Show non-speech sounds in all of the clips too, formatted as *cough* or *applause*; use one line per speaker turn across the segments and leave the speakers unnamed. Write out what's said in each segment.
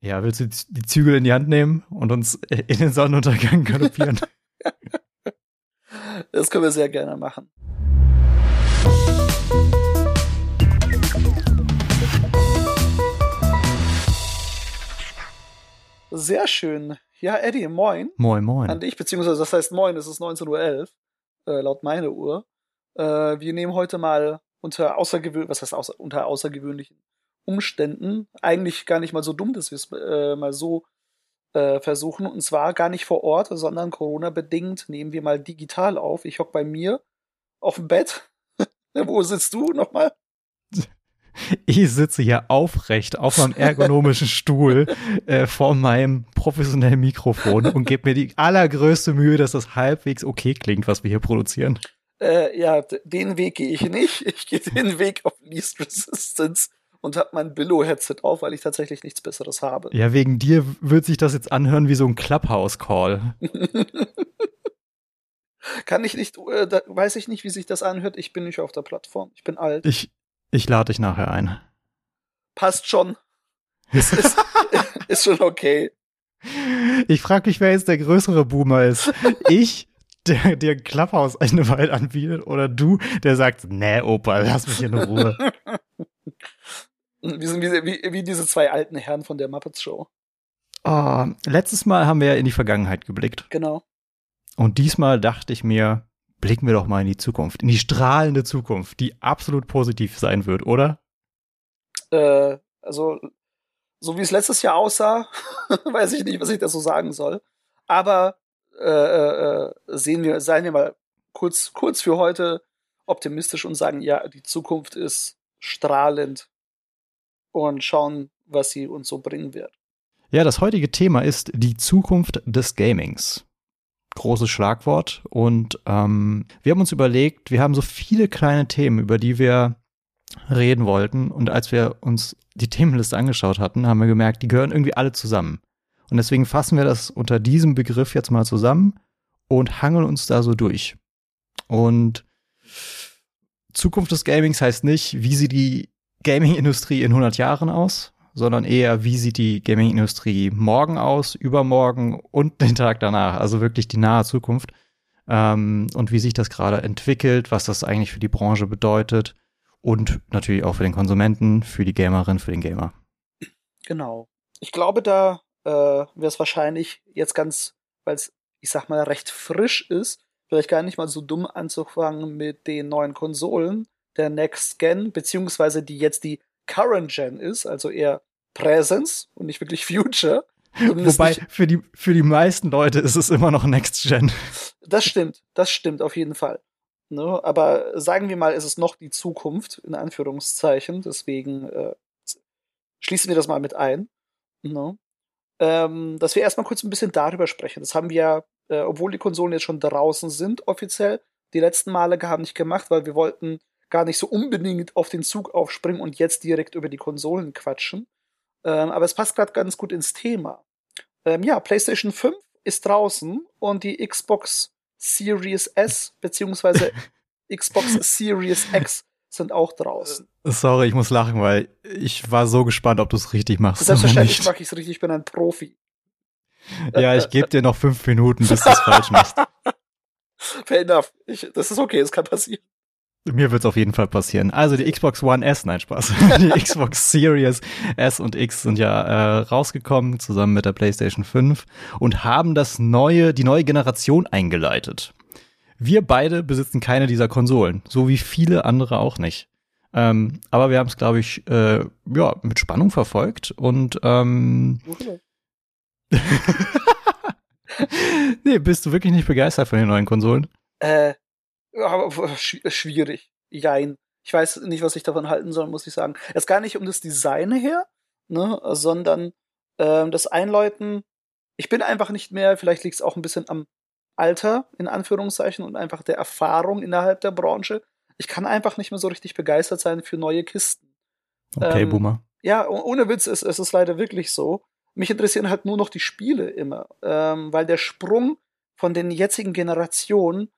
Ja, willst du die Zügel in die Hand nehmen und uns *laughs* in den Sonnenuntergang galoppieren? *laughs*
das können wir sehr gerne machen. Sehr schön. Ja, Eddie, moin.
Moin, moin.
An dich, beziehungsweise das heißt moin, es ist 19.11 Uhr, äh, laut meiner Uhr. Äh, wir nehmen heute mal unter außergewöhnlichen, was heißt außer, unter außergewöhnlichen Umständen, eigentlich gar nicht mal so dumm, dass wir es äh, mal so äh, versuchen. Und zwar gar nicht vor Ort, sondern Corona-bedingt nehmen wir mal digital auf. Ich hock bei mir auf dem Bett. *laughs* Wo sitzt du nochmal?
Ich sitze hier aufrecht auf meinem *laughs* ergonomischen Stuhl äh, vor meinem professionellen Mikrofon und gebe mir die allergrößte Mühe, dass das halbwegs okay klingt, was wir hier produzieren.
Äh, ja, den Weg gehe ich nicht. Ich gehe den Weg auf Least Resistance und habe mein Billo-Headset auf, weil ich tatsächlich nichts Besseres habe.
Ja, wegen dir wird sich das jetzt anhören wie so ein Clubhouse-Call. *laughs*
Kann ich nicht, äh, da weiß ich nicht, wie sich das anhört. Ich bin nicht auf der Plattform. Ich bin alt.
Ich, ich lade dich nachher ein.
Passt schon. *laughs* ist, ist, *laughs* ist schon okay.
Ich frage mich, wer jetzt der größere Boomer ist. Ich, der dir ein Clubhouse eine Weile anbietet, oder du, der sagt, nee, Opa, lass mich in Ruhe.
Wir sind wie, wie, wie diese zwei alten Herren von der Muppets Show.
Oh, letztes Mal haben wir ja in die Vergangenheit geblickt.
Genau.
Und diesmal dachte ich mir, blicken wir doch mal in die Zukunft, in die strahlende Zukunft, die absolut positiv sein wird, oder?
Äh, also, so wie es letztes Jahr aussah, *laughs* weiß ich nicht, was ich da so sagen soll. Aber äh, äh, sehen wir, seien wir mal kurz, kurz für heute optimistisch und sagen, ja, die Zukunft ist strahlend und schauen, was sie uns so bringen wird.
Ja, das heutige Thema ist die Zukunft des Gamings. Großes Schlagwort. Und ähm, wir haben uns überlegt, wir haben so viele kleine Themen, über die wir reden wollten. Und als wir uns die Themenliste angeschaut hatten, haben wir gemerkt, die gehören irgendwie alle zusammen. Und deswegen fassen wir das unter diesem Begriff jetzt mal zusammen und hangeln uns da so durch. Und Zukunft des Gamings heißt nicht, wie sieht die Gaming-Industrie in 100 Jahren aus, sondern eher, wie sieht die Gaming-Industrie morgen aus, übermorgen und den Tag danach, also wirklich die nahe Zukunft. Ähm, und wie sich das gerade entwickelt, was das eigentlich für die Branche bedeutet und natürlich auch für den Konsumenten, für die Gamerin, für den Gamer.
Genau. Ich glaube, da äh, wäre es wahrscheinlich jetzt ganz, weil es, ich sag mal, recht frisch ist, vielleicht gar nicht mal so dumm anzufangen mit den neuen Konsolen der Next Gen, beziehungsweise die jetzt die Current Gen ist, also eher Presence und nicht wirklich Future.
Wobei für die, für die meisten Leute ist es immer noch Next Gen.
Das stimmt, das stimmt auf jeden Fall. Ne? Aber sagen wir mal, es ist noch die Zukunft, in Anführungszeichen. Deswegen äh, schließen wir das mal mit ein. Ne? Ähm, dass wir erstmal kurz ein bisschen darüber sprechen. Das haben wir ja, äh, obwohl die Konsolen jetzt schon draußen sind, offiziell, die letzten Male gar nicht gemacht, weil wir wollten gar nicht so unbedingt auf den Zug aufspringen und jetzt direkt über die Konsolen quatschen. Ähm, aber es passt gerade ganz gut ins Thema. Ähm, ja, PlayStation 5 ist draußen und die Xbox Series S beziehungsweise *laughs* Xbox Series X sind auch draußen.
Äh, sorry, ich muss lachen, weil ich war so gespannt, ob du es richtig machst.
Selbstverständlich mache ich es richtig, ich bin ein Profi.
Ja, ich gebe dir noch fünf Minuten, bis du es falsch machst. *laughs*
Fair enough. Ich, das ist okay, es kann passieren.
Mir wird es auf jeden Fall passieren. Also die Xbox One S, nein Spaß. *laughs* Die Xbox Series S und X sind ja äh, rausgekommen zusammen mit der PlayStation 5 und haben das neue, die neue Generation eingeleitet. Wir beide besitzen keine dieser Konsolen, so wie viele andere auch nicht. Ähm, aber wir haben es, glaube ich, äh, ja, mit Spannung verfolgt und ähm, okay. *laughs* nee, bist du wirklich nicht begeistert von den neuen Konsolen?
Äh, aber schwierig. Jein. Ich weiß nicht, was ich davon halten soll, muss ich sagen. Es gar nicht um das Design her, ne, sondern ähm, das Einläuten. Ich bin einfach nicht mehr, vielleicht liegt es auch ein bisschen am Alter, in Anführungszeichen, und einfach der Erfahrung innerhalb der Branche. Ich kann einfach nicht mehr so richtig begeistert sein für neue Kisten.
Okay, ähm, Boomer.
Ja, ohne Witz, es, es ist leider wirklich so. Mich interessieren halt nur noch die Spiele immer, ähm, weil der Sprung von den jetzigen Generationen,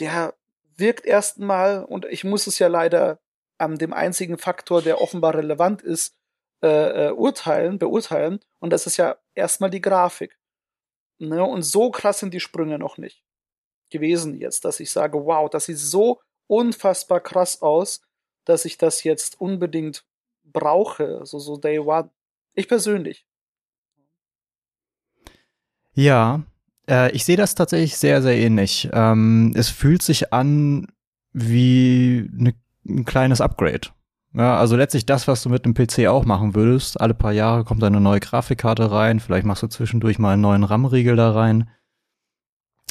der wirkt erstmal, und ich muss es ja leider an dem einzigen Faktor, der offenbar relevant ist, äh, äh, urteilen, beurteilen. Und das ist ja erstmal die Grafik. Ne? Und so krass sind die Sprünge noch nicht gewesen jetzt, dass ich sage, wow, das sieht so unfassbar krass aus, dass ich das jetzt unbedingt brauche, also so Day One. Ich persönlich.
Ja, äh, ich sehe das tatsächlich sehr, sehr ähnlich. Ähm, es fühlt sich an wie ne, ein kleines Upgrade. Ja, also letztlich das, was du mit einem PC auch machen würdest. Alle paar Jahre kommt eine neue Grafikkarte rein, vielleicht machst du zwischendurch mal einen neuen RAM-Riegel da rein.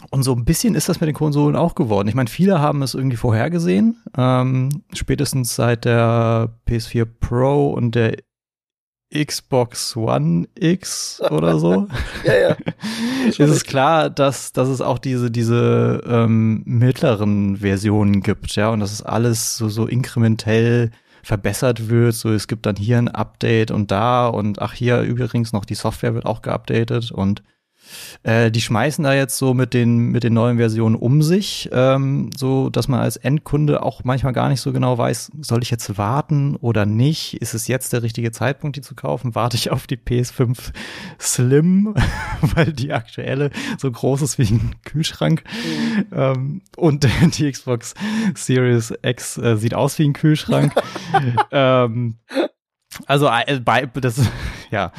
Und so ein bisschen ist das mit den Konsolen auch geworden. Ich meine, viele haben es irgendwie vorhergesehen. Ähm, spätestens seit der PS4 Pro und der Xbox One X oder so. *laughs*
ja, ja. *laughs*
ist es klar, dass, dass es auch diese, diese ähm, mittleren Versionen gibt, ja, und dass es alles so, so inkrementell verbessert wird. So, es gibt dann hier ein Update und da und ach, hier übrigens noch die Software wird auch geupdatet und äh, die schmeißen da jetzt so mit den, mit den neuen Versionen um sich, ähm, so dass man als Endkunde auch manchmal gar nicht so genau weiß, soll ich jetzt warten oder nicht? Ist es jetzt der richtige Zeitpunkt, die zu kaufen? Warte ich auf die PS5 Slim, *laughs* weil die aktuelle so groß ist wie ein Kühlschrank. Mhm. Ähm, und *laughs* die Xbox Series X äh, sieht aus wie ein Kühlschrank. *laughs* ähm, also äh, bei das ja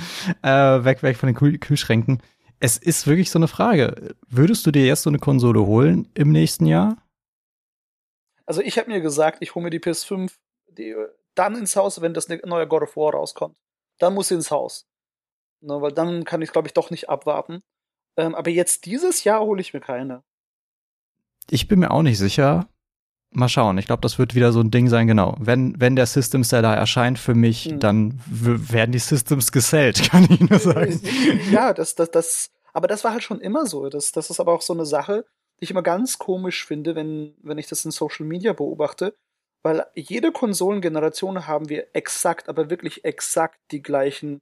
äh, weg weg von den Kühl Kühlschränken es ist wirklich so eine Frage. Würdest du dir jetzt so eine Konsole holen im nächsten Jahr?
Also ich habe mir gesagt, ich hole mir die PS5 die, dann ins Haus, wenn das neue God of War rauskommt. Dann muss sie ins Haus. Ne, weil dann kann ich, glaube ich, doch nicht abwarten. Ähm, aber jetzt dieses Jahr hole ich mir keine.
Ich bin mir auch nicht sicher. Mal schauen. Ich glaube, das wird wieder so ein Ding sein, genau. Wenn, wenn der System Seller erscheint für mich, hm. dann werden die Systems gesellt, *laughs* kann ich nur sagen.
Ja, das, das, das, aber das war halt schon immer so. Das, das ist aber auch so eine Sache, die ich immer ganz komisch finde, wenn, wenn ich das in Social Media beobachte. Weil jede Konsolengeneration haben wir exakt, aber wirklich exakt die gleichen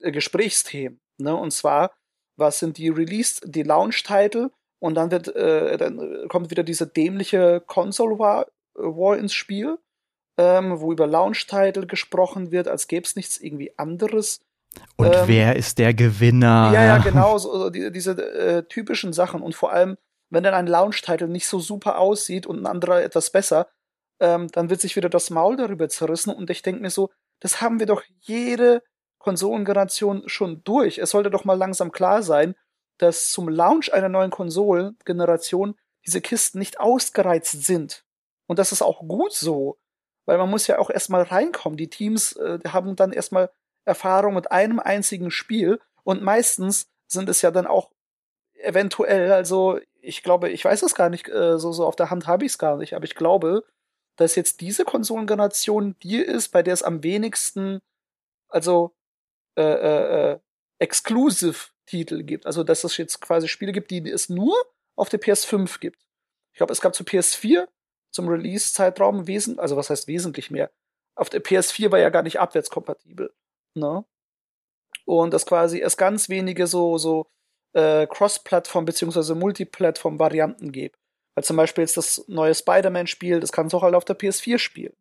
äh, Gesprächsthemen. Ne? Und zwar, was sind die Release, die Launch-Title und dann wird, äh, dann kommt wieder diese dämliche Console War, äh, War ins Spiel, ähm, wo über Launch-Title gesprochen wird, als gäbe es nichts irgendwie anderes.
Und ähm, wer ist der Gewinner?
Ja, ja, genau, so, die, diese äh, typischen Sachen. Und vor allem, wenn dann ein Launch-Title nicht so super aussieht und ein anderer etwas besser, ähm, dann wird sich wieder das Maul darüber zerrissen. Und ich denke mir so, das haben wir doch jede Konsolengeneration schon durch. Es sollte doch mal langsam klar sein, dass zum Launch einer neuen Konsolengeneration diese Kisten nicht ausgereizt sind. Und das ist auch gut so, weil man muss ja auch erstmal reinkommen. Die Teams äh, haben dann erstmal Erfahrung mit einem einzigen Spiel und meistens sind es ja dann auch eventuell, also ich glaube, ich weiß es gar nicht, äh, so, so auf der Hand habe ich es gar nicht, aber ich glaube, dass jetzt diese Konsolengeneration die ist, bei der es am wenigsten, also äh, äh, äh exclusive Titel gibt. Also, dass es jetzt quasi Spiele gibt, die es nur auf der PS5 gibt. Ich glaube, es gab zu PS4 zum Release-Zeitraum wesentlich, also was heißt wesentlich mehr? Auf der PS4 war ja gar nicht abwärtskompatibel. Ne? Und dass quasi es ganz wenige so, so äh, Cross-Plattform- bzw. Multiplattform-Varianten gibt. Weil zum Beispiel jetzt das neue Spider-Man-Spiel, das kannst du auch halt auf der PS4 spielen.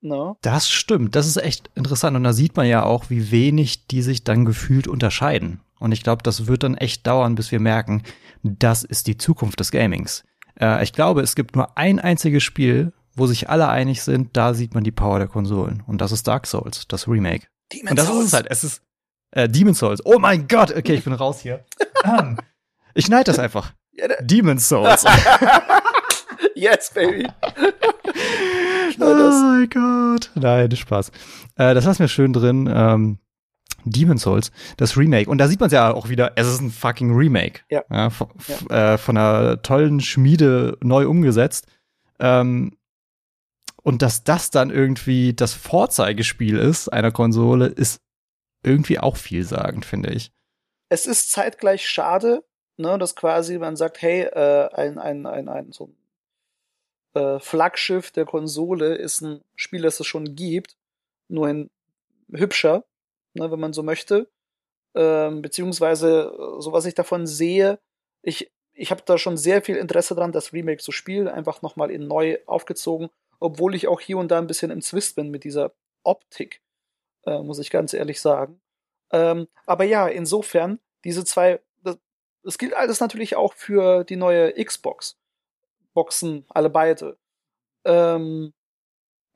Ne? Das stimmt, das ist echt interessant. Und da sieht man ja auch, wie wenig die sich dann gefühlt unterscheiden. Und ich glaube, das wird dann echt dauern, bis wir merken, das ist die Zukunft des Gamings. Äh, ich glaube, es gibt nur ein einziges Spiel, wo sich alle einig sind, da sieht man die Power der Konsolen. Und das ist Dark Souls, das Remake. Demon's Und das Souls. ist es halt. Es ist äh, Demon's Souls. Oh mein Gott, okay, ich bin raus hier. um, ich schneide das einfach. Ja, Demon's Souls. *laughs*
yes, baby.
oh mein Gott. Nein, Spaß. Äh, das lassen wir schön drin. Ähm, Demon's Souls, das Remake. Und da sieht man es ja auch wieder, es ist ein fucking Remake.
Ja.
ja, ja. Äh, von einer tollen Schmiede neu umgesetzt. Ähm, und dass das dann irgendwie das Vorzeigespiel ist einer Konsole, ist irgendwie auch vielsagend, finde ich.
Es ist zeitgleich schade, ne, dass quasi man sagt, hey, äh, ein, ein, ein, ein so ein äh, Flaggschiff der Konsole ist ein Spiel, das es schon gibt, nur ein hübscher ne, wenn man so möchte. Ähm, beziehungsweise, so was ich davon sehe, ich, ich habe da schon sehr viel Interesse dran, das Remake zu spielen, einfach nochmal in neu aufgezogen, obwohl ich auch hier und da ein bisschen im Zwist bin mit dieser Optik. äh, muss ich ganz ehrlich sagen. Ähm, aber ja, insofern, diese zwei, das, das gilt alles natürlich auch für die neue Xbox. Boxen, alle beide. Ähm,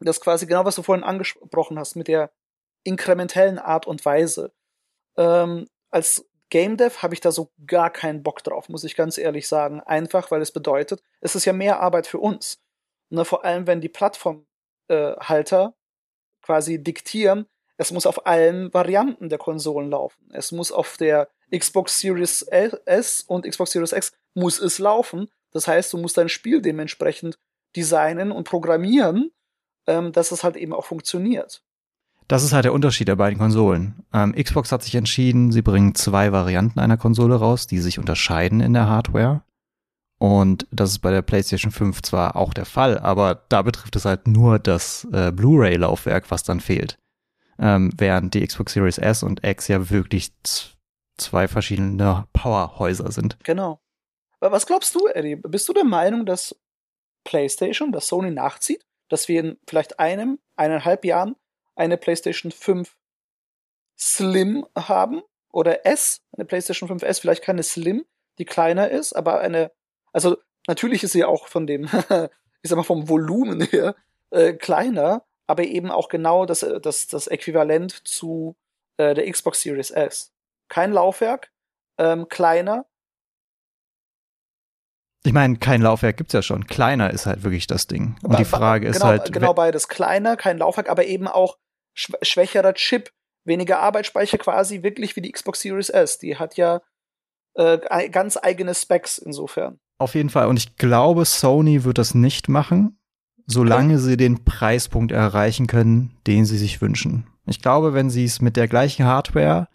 das quasi genau, was du vorhin angesprochen hast, mit der inkrementellen Art und Weise. Ähm, als Game Dev habe ich da so gar keinen Bock drauf, muss ich ganz ehrlich sagen. Einfach, weil es bedeutet, es ist ja mehr Arbeit für uns. Ne, vor allem, wenn die Plattformhalter äh, quasi diktieren, es muss auf allen Varianten der Konsolen laufen. Es muss auf der Xbox Series S und Xbox Series X muss es laufen. Das heißt, du musst dein Spiel dementsprechend designen und programmieren, ähm, dass es halt eben auch funktioniert.
Das ist halt der Unterschied der beiden Konsolen. Ähm, Xbox hat sich entschieden, sie bringen zwei Varianten einer Konsole raus, die sich unterscheiden in der Hardware. Und das ist bei der PlayStation 5 zwar auch der Fall, aber da betrifft es halt nur das äh, Blu-ray-Laufwerk, was dann fehlt. Ähm, während die Xbox Series S und X ja wirklich zwei verschiedene Powerhäuser sind.
Genau. Was glaubst du, Eddie? Bist du der Meinung, dass PlayStation, dass Sony nachzieht? Dass wir in vielleicht einem, eineinhalb Jahren eine PlayStation 5 Slim haben? Oder S, eine PlayStation 5 S, vielleicht keine Slim, die kleiner ist, aber eine, also natürlich ist sie auch von dem, *laughs* ich sag mal, vom Volumen her äh, kleiner, aber eben auch genau das, äh, das, das Äquivalent zu äh, der Xbox Series S. Kein Laufwerk, ähm, kleiner,
ich meine, kein Laufwerk gibt's ja schon. Kleiner ist halt wirklich das Ding. Und die Frage
genau,
ist halt.
Genau beides. Kleiner, kein Laufwerk, aber eben auch schwächerer Chip, weniger Arbeitsspeicher quasi wirklich wie die Xbox Series S. Die hat ja äh, ganz eigene Specs insofern.
Auf jeden Fall. Und ich glaube, Sony wird das nicht machen, solange okay. sie den Preispunkt erreichen können, den sie sich wünschen. Ich glaube, wenn sie es mit der gleichen Hardware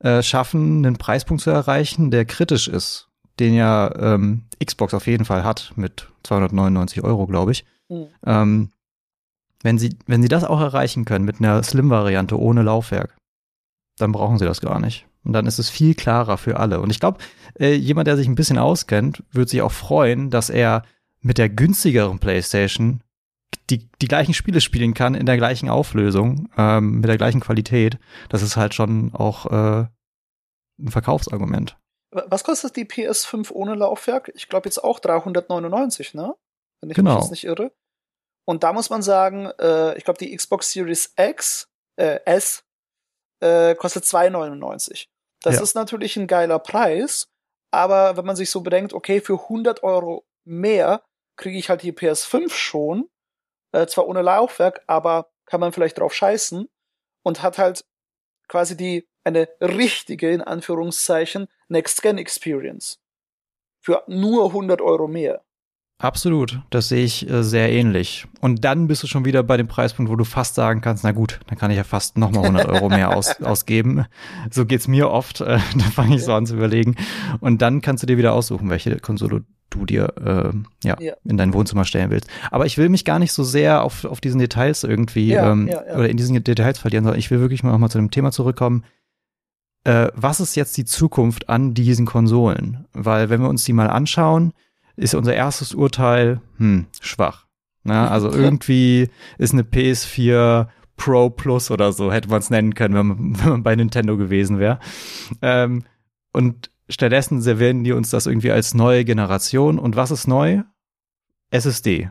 äh, schaffen, einen Preispunkt zu erreichen, der kritisch ist den ja ähm, Xbox auf jeden Fall hat mit 299 Euro, glaube ich. Mhm. Ähm, wenn sie, wenn sie das auch erreichen können mit einer Slim-Variante ohne Laufwerk, dann brauchen sie das gar nicht. Und dann ist es viel klarer für alle. Und ich glaube, äh, jemand, der sich ein bisschen auskennt, wird sich auch freuen, dass er mit der günstigeren PlayStation die, die gleichen Spiele spielen kann in der gleichen Auflösung, ähm, mit der gleichen Qualität. Das ist halt schon auch äh, ein Verkaufsargument.
Was kostet die PS5 ohne Laufwerk? Ich glaube jetzt auch 399, ne? Wenn ich
genau.
mich jetzt nicht irre. Und da muss man sagen, äh, ich glaube die Xbox Series X, äh, S, äh, kostet 2,99. Das ja. ist natürlich ein geiler Preis, aber wenn man sich so bedenkt, okay, für 100 Euro mehr kriege ich halt die PS5 schon, äh, zwar ohne Laufwerk, aber kann man vielleicht drauf scheißen und hat halt quasi die eine richtige, in Anführungszeichen, Next-Gen-Experience. Für nur 100 Euro mehr.
Absolut, das sehe ich äh, sehr ähnlich. Und dann bist du schon wieder bei dem Preispunkt, wo du fast sagen kannst, na gut, dann kann ich ja fast nochmal 100 Euro mehr aus, *laughs* ausgeben. So geht's mir oft, äh, *laughs* da fange ich so an zu überlegen. Und dann kannst du dir wieder aussuchen, welche Konsole du dir äh, ja, ja, in dein Wohnzimmer stellen willst. Aber ich will mich gar nicht so sehr auf, auf diesen Details irgendwie ja, ähm, ja, oder in diesen Details verlieren, sondern ich will wirklich mal nochmal zu dem Thema zurückkommen. Äh, was ist jetzt die Zukunft an diesen Konsolen? Weil wenn wir uns die mal anschauen, ist unser erstes Urteil hm, schwach. Na, also irgendwie ist eine PS4 Pro Plus oder so, hätte man es nennen können, wenn man, *laughs* wenn man bei Nintendo gewesen wäre. Ähm, und stattdessen servieren die uns das irgendwie als neue Generation. Und was ist neu? SSD.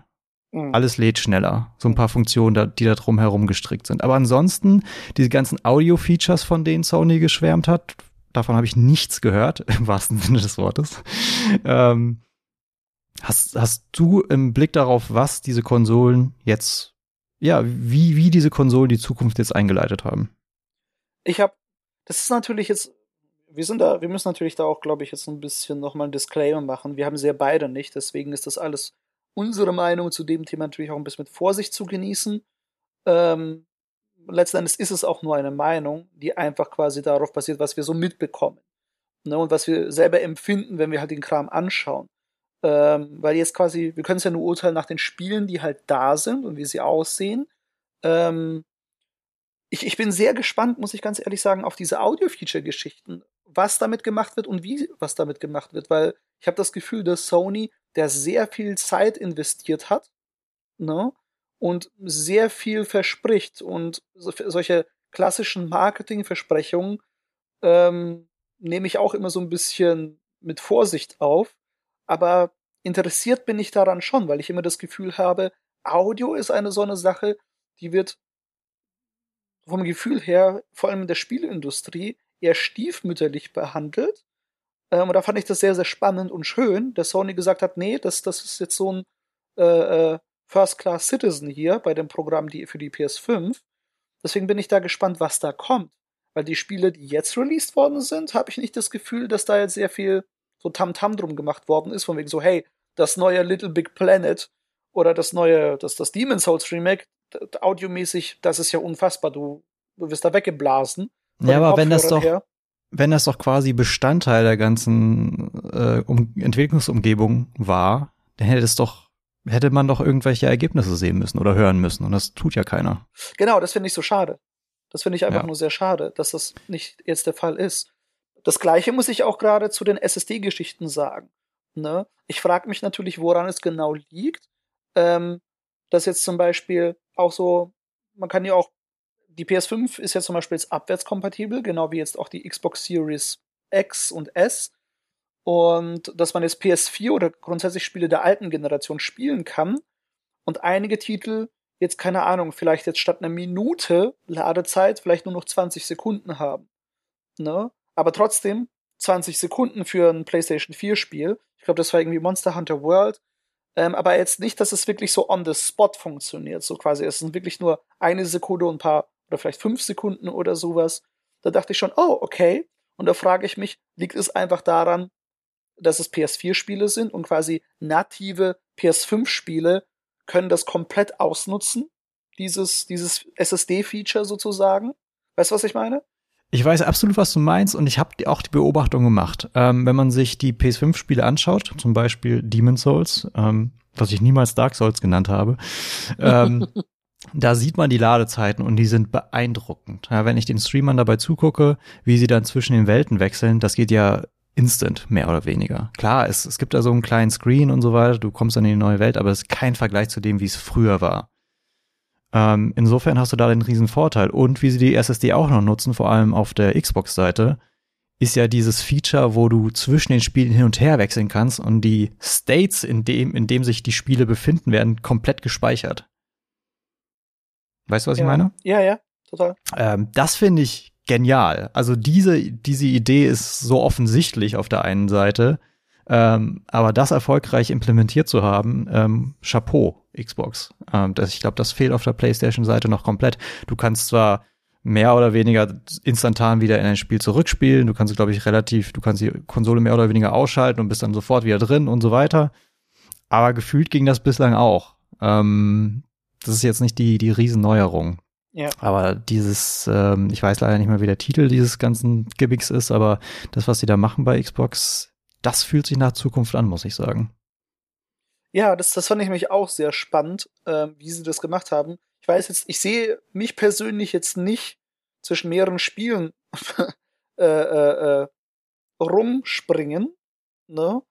Mhm. Alles lädt schneller. So ein paar Funktionen, die da drum herum gestrickt sind. Aber ansonsten, diese ganzen Audio-Features, von denen Sony geschwärmt hat, davon habe ich nichts gehört, *laughs* im wahrsten Sinne des Wortes. Ähm, hast, hast du im Blick darauf, was diese Konsolen jetzt, ja, wie, wie diese Konsolen die Zukunft jetzt eingeleitet haben?
Ich habe, das ist natürlich jetzt wir sind da, wir müssen natürlich da auch, glaube ich, jetzt ein bisschen nochmal ein Disclaimer machen. Wir haben sie ja beide nicht, deswegen ist das alles unsere Meinung zu dem Thema natürlich auch ein bisschen mit Vorsicht zu genießen. Ähm, letzten Endes ist es auch nur eine Meinung, die einfach quasi darauf basiert, was wir so mitbekommen. Ne, und was wir selber empfinden, wenn wir halt den Kram anschauen. Ähm, weil jetzt quasi, wir können es ja nur urteilen nach den Spielen, die halt da sind und wie sie aussehen. Ähm, ich, ich bin sehr gespannt, muss ich ganz ehrlich sagen, auf diese Audio-Feature-Geschichten was damit gemacht wird und wie was damit gemacht wird, weil ich habe das Gefühl, dass Sony, der sehr viel Zeit investiert hat, ne, und sehr viel verspricht und solche klassischen Marketingversprechungen ähm, nehme ich auch immer so ein bisschen mit Vorsicht auf. Aber interessiert bin ich daran schon, weil ich immer das Gefühl habe, Audio ist eine so eine Sache, die wird vom Gefühl her, vor allem in der Spielindustrie, eher stiefmütterlich behandelt. Ähm, und da fand ich das sehr, sehr spannend und schön, dass Sony gesagt hat, nee, das, das ist jetzt so ein äh, äh First-Class Citizen hier bei dem Programm die, für die PS5. Deswegen bin ich da gespannt, was da kommt. Weil die Spiele, die jetzt released worden sind, habe ich nicht das Gefühl, dass da jetzt sehr viel so Tamtam -Tam drum gemacht worden ist, von wegen so, hey, das neue Little Big Planet oder das neue, das, das Demon's Souls Remake, audiomäßig, das ist ja unfassbar. Du, du wirst da weggeblasen.
Ja, aber wenn das doch, her. wenn das doch quasi Bestandteil der ganzen äh, um Entwicklungsumgebung war, dann hätte es doch, hätte man doch irgendwelche Ergebnisse sehen müssen oder hören müssen. Und das tut ja keiner.
Genau, das finde ich so schade. Das finde ich einfach ja. nur sehr schade, dass das nicht jetzt der Fall ist. Das gleiche muss ich auch gerade zu den SSD-Geschichten sagen. Ne? Ich frage mich natürlich, woran es genau liegt. Ähm, dass jetzt zum Beispiel auch so, man kann ja auch, die PS5 ist ja zum Beispiel jetzt abwärtskompatibel, genau wie jetzt auch die Xbox Series X und S. Und dass man jetzt PS4 oder grundsätzlich Spiele der alten Generation spielen kann. Und einige Titel jetzt, keine Ahnung, vielleicht jetzt statt einer Minute Ladezeit vielleicht nur noch 20 Sekunden haben. Ne? Aber trotzdem 20 Sekunden für ein PlayStation 4 Spiel. Ich glaube, das war irgendwie Monster Hunter World. Ähm, aber jetzt nicht, dass es wirklich so on the spot funktioniert. So quasi, es sind wirklich nur eine Sekunde und ein paar, oder vielleicht fünf Sekunden oder sowas. Da dachte ich schon, oh, okay. Und da frage ich mich, liegt es einfach daran, dass es PS4-Spiele sind und quasi native PS5-Spiele können das komplett ausnutzen, dieses, dieses SSD-Feature sozusagen. Weißt du, was ich meine?
Ich weiß absolut, was du meinst und ich habe auch die Beobachtung gemacht. Ähm, wenn man sich die PS5-Spiele anschaut, zum Beispiel Demon Souls, ähm, was ich niemals Dark Souls genannt habe, ähm, *laughs* da sieht man die Ladezeiten und die sind beeindruckend. Ja, wenn ich den Streamern dabei zugucke, wie sie dann zwischen den Welten wechseln, das geht ja instant, mehr oder weniger. Klar, es, es gibt da so einen kleinen Screen und so weiter, du kommst dann in die neue Welt, aber es ist kein Vergleich zu dem, wie es früher war. Ähm, insofern hast du da den riesen Vorteil. Und wie sie die SSD auch noch nutzen, vor allem auf der Xbox-Seite, ist ja dieses Feature, wo du zwischen den Spielen hin und her wechseln kannst und die States, in dem, in dem sich die Spiele befinden, werden komplett gespeichert. Weißt du, was
ja.
ich meine?
Ja, ja, total.
Ähm, das finde ich genial. Also diese, diese Idee ist so offensichtlich auf der einen Seite, ähm, aber das erfolgreich implementiert zu haben, ähm, Chapeau, Xbox. Ähm, das, ich glaube, das fehlt auf der PlayStation-Seite noch komplett. Du kannst zwar mehr oder weniger instantan wieder in ein Spiel zurückspielen. Du kannst, glaube ich, relativ, du kannst die Konsole mehr oder weniger ausschalten und bist dann sofort wieder drin und so weiter. Aber gefühlt ging das bislang auch. Ähm, das ist jetzt nicht die, die Riesenneuerung. Ja. Aber dieses, ähm, ich weiß leider nicht mehr, wie der Titel dieses ganzen Gimmicks ist, aber das, was sie da machen bei Xbox, das fühlt sich nach Zukunft an, muss ich sagen.
Ja, das, das fand ich mich auch sehr spannend, äh, wie sie das gemacht haben. Ich weiß jetzt, ich sehe mich persönlich jetzt nicht zwischen mehreren Spielen *laughs* äh, äh, äh, rumspringen, ne?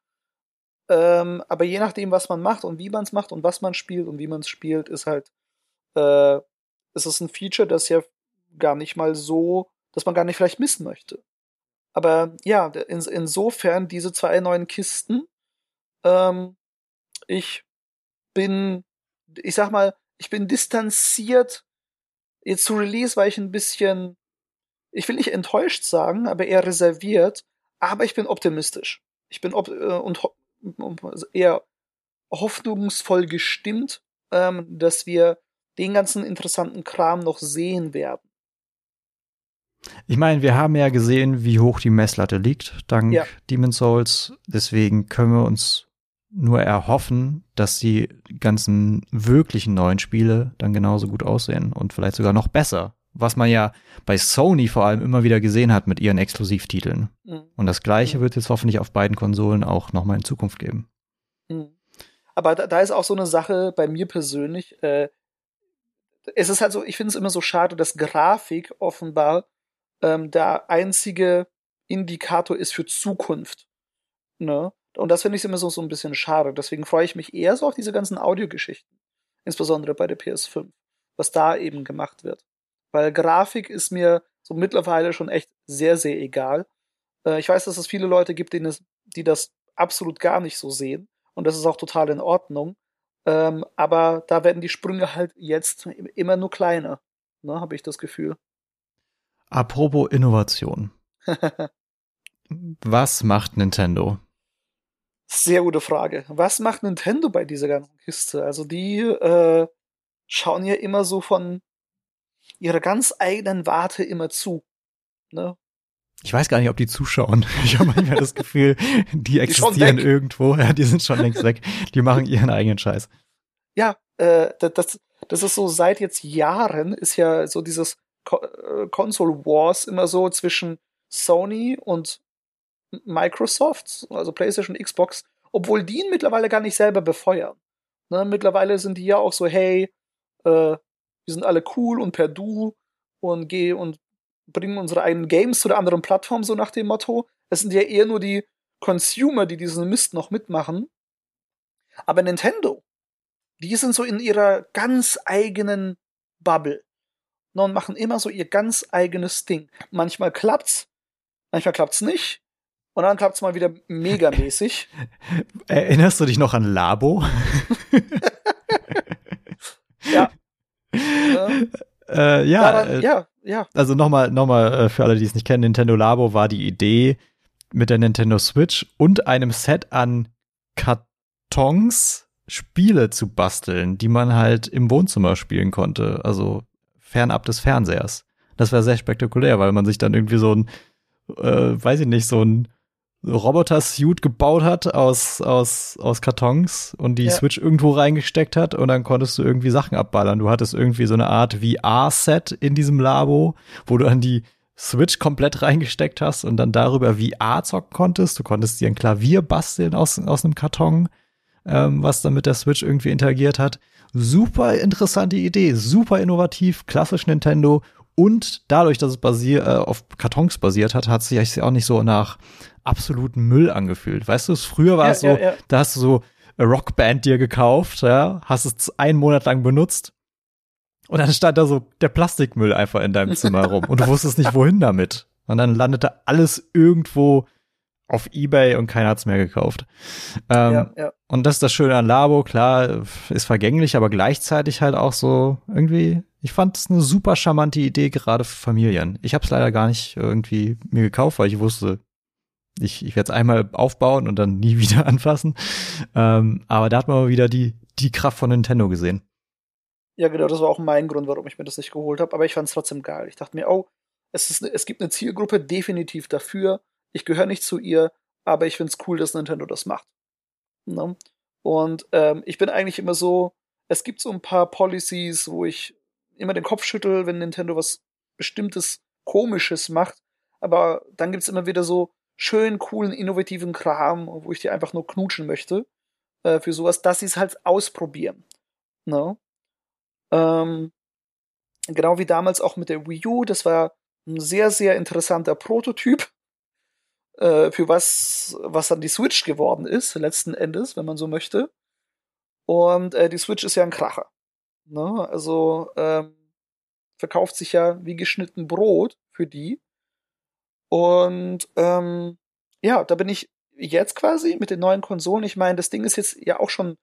Ähm, aber je nachdem, was man macht und wie man es macht und was man spielt und wie man es spielt, ist halt, äh, ist es ein Feature, das ja gar nicht mal so, dass man gar nicht vielleicht missen möchte. Aber ja, in, insofern diese zwei neuen Kisten, ähm, ich bin, ich sag mal, ich bin distanziert jetzt zu Release, weil ich ein bisschen, ich will nicht enttäuscht sagen, aber eher reserviert, aber ich bin optimistisch. Ich bin op äh, und ho eher hoffnungsvoll gestimmt, ähm, dass wir den ganzen interessanten Kram noch sehen werden.
Ich meine, wir haben ja gesehen, wie hoch die Messlatte liegt, dank ja. Demon's Souls. Deswegen können wir uns nur erhoffen, dass die ganzen wirklichen neuen Spiele dann genauso gut aussehen und vielleicht sogar noch besser. Was man ja bei Sony vor allem immer wieder gesehen hat mit ihren Exklusivtiteln. Mhm. Und das gleiche mhm. wird es hoffentlich auf beiden Konsolen auch nochmal in Zukunft geben.
Mhm. Aber da, da, ist auch so eine Sache bei mir persönlich. Äh, es ist halt so, ich finde es immer so schade, dass Grafik offenbar ähm, der einzige Indikator ist für Zukunft. Ne? Und das finde ich immer so, so ein bisschen schade. Deswegen freue ich mich eher so auf diese ganzen Audiogeschichten. Insbesondere bei der PS5. Was da eben gemacht wird. Weil Grafik ist mir so mittlerweile schon echt sehr, sehr egal. Äh, ich weiß, dass es viele Leute gibt, denen es, die das absolut gar nicht so sehen. Und das ist auch total in Ordnung. Ähm, aber da werden die Sprünge halt jetzt immer nur kleiner, ne, habe ich das Gefühl.
Apropos Innovation. *laughs* Was macht Nintendo?
Sehr gute Frage. Was macht Nintendo bei dieser ganzen Kiste? Also die äh, schauen ja immer so von ihrer ganz eigenen Warte immer zu. Ne?
Ich weiß gar nicht, ob die zuschauen. *laughs* Ich habe manchmal das Gefühl, die existieren die irgendwo. Ja, die sind schon längst weg. Die machen ihren eigenen Scheiß.
Ja, äh, das, das ist so seit jetzt Jahren ist ja so dieses Console Wars immer so zwischen Sony und Microsoft, also PlayStation, Xbox, obwohl die ihn mittlerweile gar nicht selber befeuern. Ne, mittlerweile sind die ja auch so, hey, äh, wir sind alle cool und per Du und geh und bringen unsere eigenen Games zu der anderen Plattform, so nach dem Motto. Es sind ja eher nur die Consumer, die diesen Mist noch mitmachen. Aber Nintendo, die sind so in ihrer ganz eigenen Bubble und machen immer so ihr ganz eigenes Ding. Manchmal klappt's, manchmal klappt's nicht. Und dann klappt's mal wieder megamäßig. *laughs*
Erinnerst du dich noch an Labo? *laughs*
ja.
Äh, ja, Daran,
äh, ja, ja.
Also nochmal, nochmal äh, für alle, die es nicht kennen, Nintendo Labo war die Idee mit der Nintendo Switch und einem Set an Kartons Spiele zu basteln, die man halt im Wohnzimmer spielen konnte. Also fernab des Fernsehers. Das war sehr spektakulär, weil man sich dann irgendwie so ein, äh, weiß ich nicht, so ein Roboter-Suit gebaut hat aus, aus, aus Kartons und die ja. Switch irgendwo reingesteckt hat und dann konntest du irgendwie Sachen abballern. Du hattest irgendwie so eine Art VR-Set in diesem Labo, wo du dann die Switch komplett reingesteckt hast und dann darüber VR zocken konntest. Du konntest dir ein Klavier basteln aus, aus einem Karton, ähm, was dann mit der Switch irgendwie interagiert hat. Super interessante Idee, super innovativ, klassisch Nintendo und dadurch, dass es basier, äh, auf Kartons basiert hat, hat sich auch nicht so nach absoluten Müll angefühlt. Weißt du, früher war ja, es so, ja, ja. da hast du so eine Rockband dir gekauft, ja, hast es einen Monat lang benutzt und dann stand da so der Plastikmüll einfach in deinem Zimmer rum und du wusstest nicht, wohin damit. Und dann landete alles irgendwo auf Ebay und keiner hat's mehr gekauft. Ähm, ja, ja. Und das ist das Schöne an Labo, klar, ist vergänglich, aber gleichzeitig halt auch so irgendwie, ich fand es eine super charmante Idee, gerade für Familien. Ich habe es leider gar nicht irgendwie mir gekauft, weil ich wusste, ich, ich werde es einmal aufbauen und dann nie *laughs* wieder anfassen. Ähm, aber da hat man mal wieder die, die Kraft von Nintendo gesehen.
Ja, genau, das war auch mein Grund, warum ich mir das nicht geholt habe. Aber ich fand es trotzdem geil. Ich dachte mir, oh, es, ist, es gibt eine Zielgruppe definitiv dafür ich gehöre nicht zu ihr, aber ich finde es cool, dass Nintendo das macht. Ne? Und ähm, ich bin eigentlich immer so, es gibt so ein paar Policies, wo ich immer den Kopf schüttel, wenn Nintendo was bestimmtes Komisches macht. Aber dann gibt es immer wieder so schön coolen, innovativen Kram, wo ich die einfach nur knutschen möchte. Äh, für sowas, dass sie es halt ausprobieren. Ne? Ähm, genau wie damals auch mit der Wii U, das war ein sehr, sehr interessanter Prototyp äh, für was, was dann die Switch geworden ist, letzten Endes, wenn man so möchte. Und äh, die Switch ist ja ein Kracher. Ne? Also ähm, verkauft sich ja wie geschnitten Brot für die. Und ähm, ja, da bin ich jetzt quasi mit den neuen Konsolen. Ich meine, das Ding ist jetzt ja auch schon ein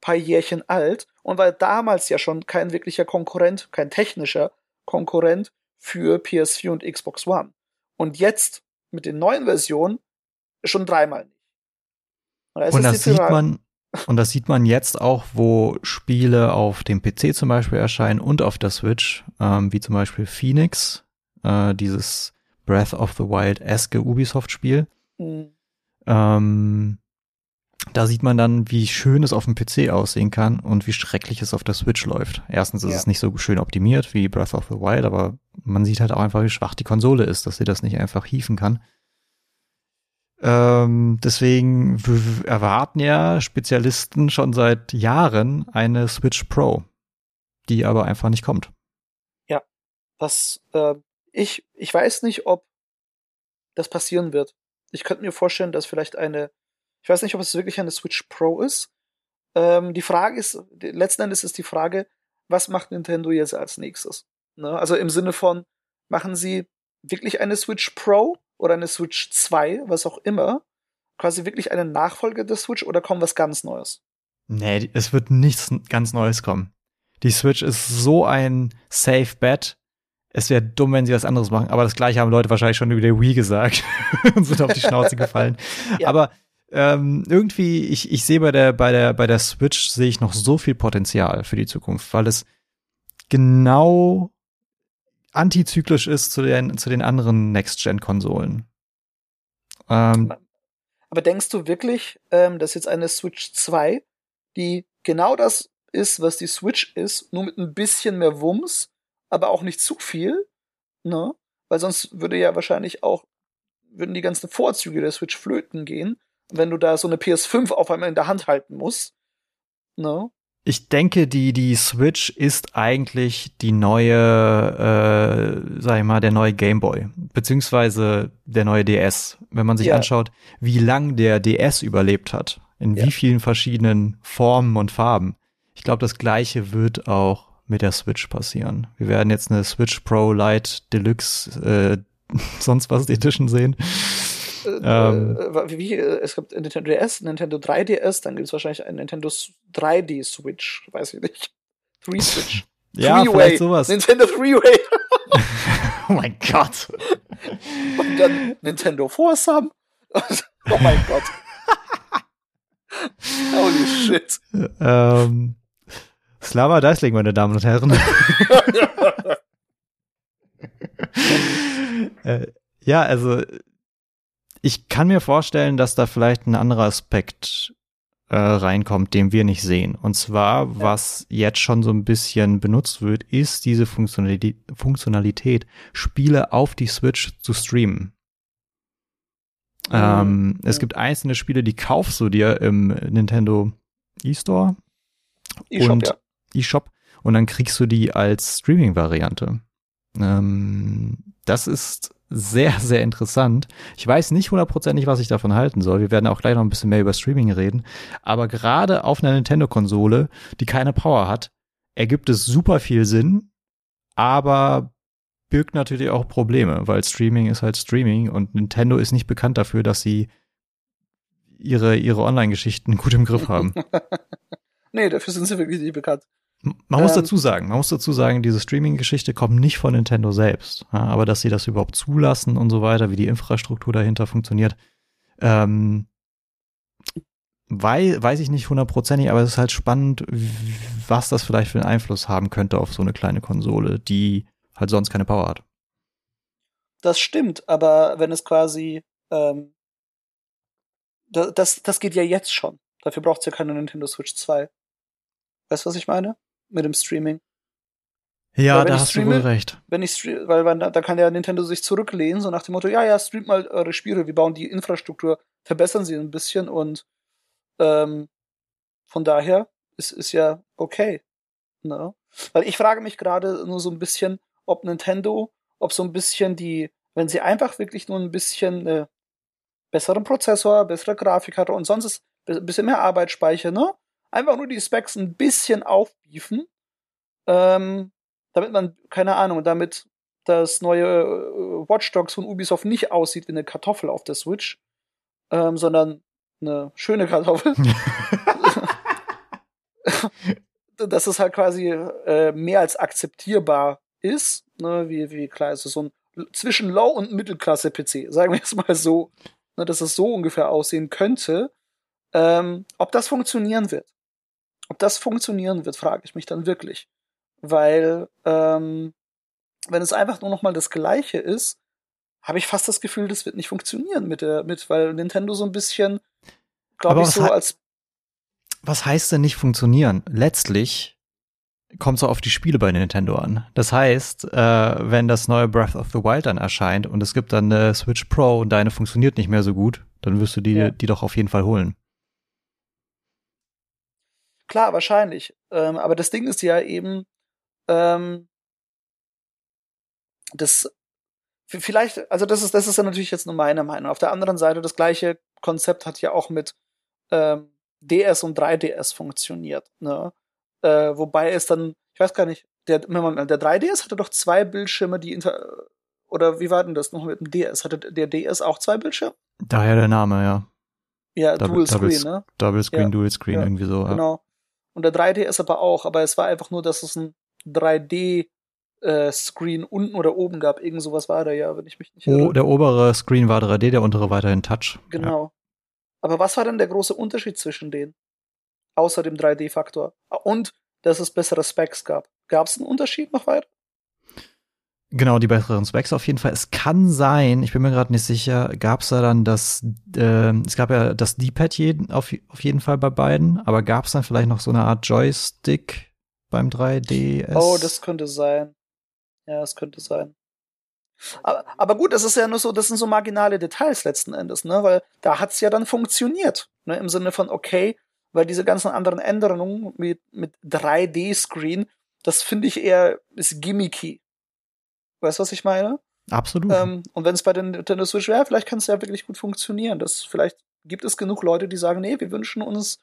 paar Jährchen alt und war damals ja schon kein wirklicher Konkurrent, kein technischer Konkurrent für PS4 und Xbox One. Und jetzt mit den neuen Versionen schon dreimal nicht.
Und, und das sieht man, *laughs* und das sieht man jetzt auch, wo Spiele auf dem PC zum Beispiel erscheinen und auf der Switch, ähm, wie zum Beispiel Phoenix, äh, dieses Breath of the Wild-eske Ubisoft-Spiel. Mhm. Ähm, da sieht man dann, wie schön es auf dem PC aussehen kann und wie schrecklich es auf der Switch läuft. Erstens ist ja. es nicht so schön optimiert wie Breath of the Wild, aber man sieht halt auch einfach, wie schwach die Konsole ist, dass sie das nicht einfach hieven kann. Ähm, deswegen erwarten ja Spezialisten schon seit Jahren eine Switch Pro, die aber einfach nicht kommt.
Ja, was äh, ich ich weiß nicht, ob das passieren wird. Ich könnte mir vorstellen, dass vielleicht eine ich weiß nicht, ob es wirklich eine Switch Pro ist. Ähm, die Frage ist, letzten Endes ist die Frage, was macht Nintendo jetzt als nächstes? Ne? Also im Sinne von, machen sie wirklich eine Switch Pro oder eine Switch 2, was auch immer, quasi wirklich eine Nachfolge der Switch oder kommt was ganz Neues?
Nee, es wird nichts ganz Neues kommen. Die Switch ist so ein Safe Bet. Es wäre dumm, wenn sie was anderes machen. Aber das gleiche haben Leute wahrscheinlich schon über der Wii gesagt *laughs* und sind auf die Schnauze gefallen. *laughs* ja. Aber ähm, irgendwie, ich, ich sehe bei der, bei der, bei der Switch sehe ich noch so viel Potenzial für die Zukunft, weil es genau antizyklisch ist zu den, zu den anderen Next-Gen-Konsolen.
Ähm, aber denkst du wirklich, ähm, dass jetzt eine Switch 2, die genau das ist, was die Switch ist, nur mit ein bisschen mehr Wumms, aber auch nicht zu viel, ne? Weil sonst würde ja wahrscheinlich auch, würden die ganzen Vorzüge der Switch flöten gehen, wenn du da so eine PS5 auf einmal in der Hand halten musst, ne?
Ich denke, die, die Switch ist eigentlich die neue, äh, sag ich mal, der neue Game Boy, beziehungsweise der neue DS. Wenn man sich ja. anschaut, wie lang der DS überlebt hat, in ja. wie vielen verschiedenen Formen und Farben. Ich glaube, das gleiche wird auch mit der Switch passieren. Wir werden jetzt eine Switch Pro Lite Deluxe, äh, *laughs* sonst was Edition sehen.
Äh, ähm, äh, wie, äh, es gibt Nintendo DS, Nintendo 3DS, dann gibt es wahrscheinlich ein Nintendo 3D Switch, weiß ich nicht. *laughs* 3 Switch. *laughs*
ja, vielleicht sowas.
Nintendo 3-Way. *laughs*
oh mein Gott.
Und dann Nintendo Foursome. oh mein Gott. Holy shit.
Ähm, Slava Deisling, meine Damen und Herren. äh, ja, also ich kann mir vorstellen, dass da vielleicht ein anderer Aspekt äh, reinkommt, den wir nicht sehen. Und zwar, was jetzt schon so ein bisschen benutzt wird, ist diese Funktionalität, Funktionalität Spiele auf die Switch zu streamen. Mhm. Ähm, ja. Es gibt einzelne Spiele, die kaufst du dir im Nintendo eStore
e und ja.
eShop und dann kriegst du die als Streaming-Variante. Ähm, das ist sehr, sehr interessant. Ich weiß nicht hundertprozentig, was ich davon halten soll. Wir werden auch gleich noch ein bisschen mehr über Streaming reden. Aber gerade auf einer Nintendo-Konsole, die keine Power hat, ergibt es super viel Sinn, aber birgt natürlich auch Probleme, weil Streaming ist halt Streaming und Nintendo ist nicht bekannt dafür, dass sie ihre, ihre Online-Geschichten *laughs* gut im Griff haben. *laughs*
nee, dafür sind sie wirklich nicht bekannt.
Man muss ähm, dazu sagen, man muss dazu sagen, diese Streaming-Geschichte kommt nicht von Nintendo selbst. Ja, aber dass sie das überhaupt zulassen und so weiter, wie die Infrastruktur dahinter funktioniert, ähm, weil, weiß ich nicht hundertprozentig, aber es ist halt spannend, was das vielleicht für einen Einfluss haben könnte auf so eine kleine Konsole, die halt sonst keine Power hat.
Das stimmt, aber wenn es quasi, ähm, das, das geht ja jetzt schon. Dafür braucht es ja keine Nintendo Switch 2. Weißt du, was ich meine? Mit dem Streaming.
Ja, da hast streame, du wohl recht.
Wenn ich streame, weil man, da kann ja Nintendo sich zurücklehnen, so nach dem Motto, ja, ja, streamt mal eure Spiele, wir bauen die Infrastruktur, verbessern sie ein bisschen und ähm, von daher ist, ist ja okay. Ne? Weil ich frage mich gerade nur so ein bisschen, ob Nintendo, ob so ein bisschen die, wenn sie einfach wirklich nur ein bisschen äh, besseren Prozessor, bessere Grafikkarte und sonst ein bisschen mehr Arbeitsspeicher, ne? Einfach nur die Specs ein bisschen aufbiefen, ähm, damit man, keine Ahnung, damit das neue äh, Watch Dogs von Ubisoft nicht aussieht wie eine Kartoffel auf der Switch, ähm, sondern eine schöne Kartoffel. *laughs* *laughs* dass es halt quasi äh, mehr als akzeptierbar ist, ne, wie, wie klar ist es so ein zwischen Low- und Mittelklasse-PC, sagen wir es mal so, ne, dass es so ungefähr aussehen könnte. Ähm, ob das funktionieren wird. Ob das funktionieren wird, frage ich mich dann wirklich. Weil, ähm, wenn es einfach nur noch mal das Gleiche ist, habe ich fast das Gefühl, das wird nicht funktionieren mit der, mit, weil Nintendo so ein bisschen, glaube ich, so als.
Was heißt denn nicht funktionieren? Letztlich kommt es auf die Spiele bei Nintendo an. Das heißt, äh, wenn das neue Breath of the Wild dann erscheint und es gibt dann eine Switch Pro und deine funktioniert nicht mehr so gut, dann wirst du die, ja. die doch auf jeden Fall holen.
Klar, wahrscheinlich. Ähm, aber das Ding ist ja eben, ähm, das vielleicht, also das ist, das ist ja natürlich jetzt nur meine Meinung. Auf der anderen Seite, das gleiche Konzept hat ja auch mit ähm, DS und 3DS funktioniert. Ne? Äh, wobei es dann, ich weiß gar nicht, der, der 3DS hatte doch zwei Bildschirme, die inter oder wie war denn das noch mit dem DS? Hatte der DS auch zwei Bildschirme?
Daher der Name, ja.
Ja, Double, Dual Screen, Double, ne?
Double Screen, ja. Dual Screen, ja. irgendwie so. Ja.
Genau. Und der 3DS aber auch, aber es war einfach nur, dass es ein 3D äh, Screen unten oder oben gab. Irgend sowas war da ja, wenn ich mich nicht
erinnere. Oh, der obere Screen war 3D, der untere weiterhin Touch.
Genau. Aber was war denn der große Unterschied zwischen denen? Außer dem 3D-Faktor. Und dass es bessere Specs gab. Gab es einen Unterschied noch weiter?
Genau, die besseren Specs auf jeden Fall. Es kann sein, ich bin mir gerade nicht sicher, gab es da dann das, äh, es gab ja das D-Pad jeden, auf, auf jeden Fall bei beiden, aber gab es dann vielleicht noch so eine Art Joystick beim 3DS?
Oh, das könnte sein. Ja, das könnte sein. Aber, aber gut, das ist ja nur so, das sind so marginale Details letzten Endes, ne? Weil da hat's ja dann funktioniert, ne? Im Sinne von, okay, weil diese ganzen anderen Änderungen mit, mit 3D-Screen, das finde ich eher ist gimmicky. Weißt du, was ich meine?
Absolut.
Ähm, und wenn es bei den Nintendo Switch wäre, vielleicht kann es ja wirklich gut funktionieren. Das vielleicht gibt es genug Leute, die sagen, nee, wir wünschen uns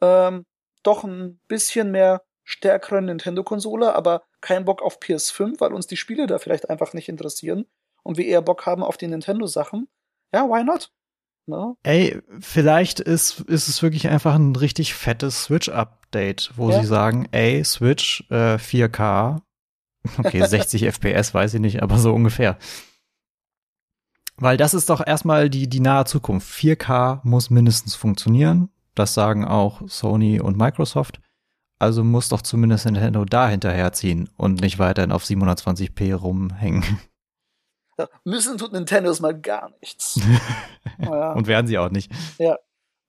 ähm, doch ein bisschen mehr stärkere Nintendo-Konsole, aber keinen Bock auf PS5, weil uns die Spiele da vielleicht einfach nicht interessieren und wir eher Bock haben auf die Nintendo-Sachen. Ja, why not?
No? Ey, vielleicht ist, ist es wirklich einfach ein richtig fettes Switch-Update, wo ja. sie sagen, ey, Switch äh, 4K, okay, 60 *laughs* FPS, weiß ich nicht, aber so ungefähr. Weil das ist doch erstmal die, die nahe Zukunft. 4K muss mindestens funktionieren. Das sagen auch Sony und Microsoft. Also muss doch zumindest Nintendo da hinterherziehen und nicht weiterhin auf 720p rumhängen.
Ja, müssen tut Nintendos mal gar nichts. *laughs*
ja. Und werden sie auch nicht.
Ja.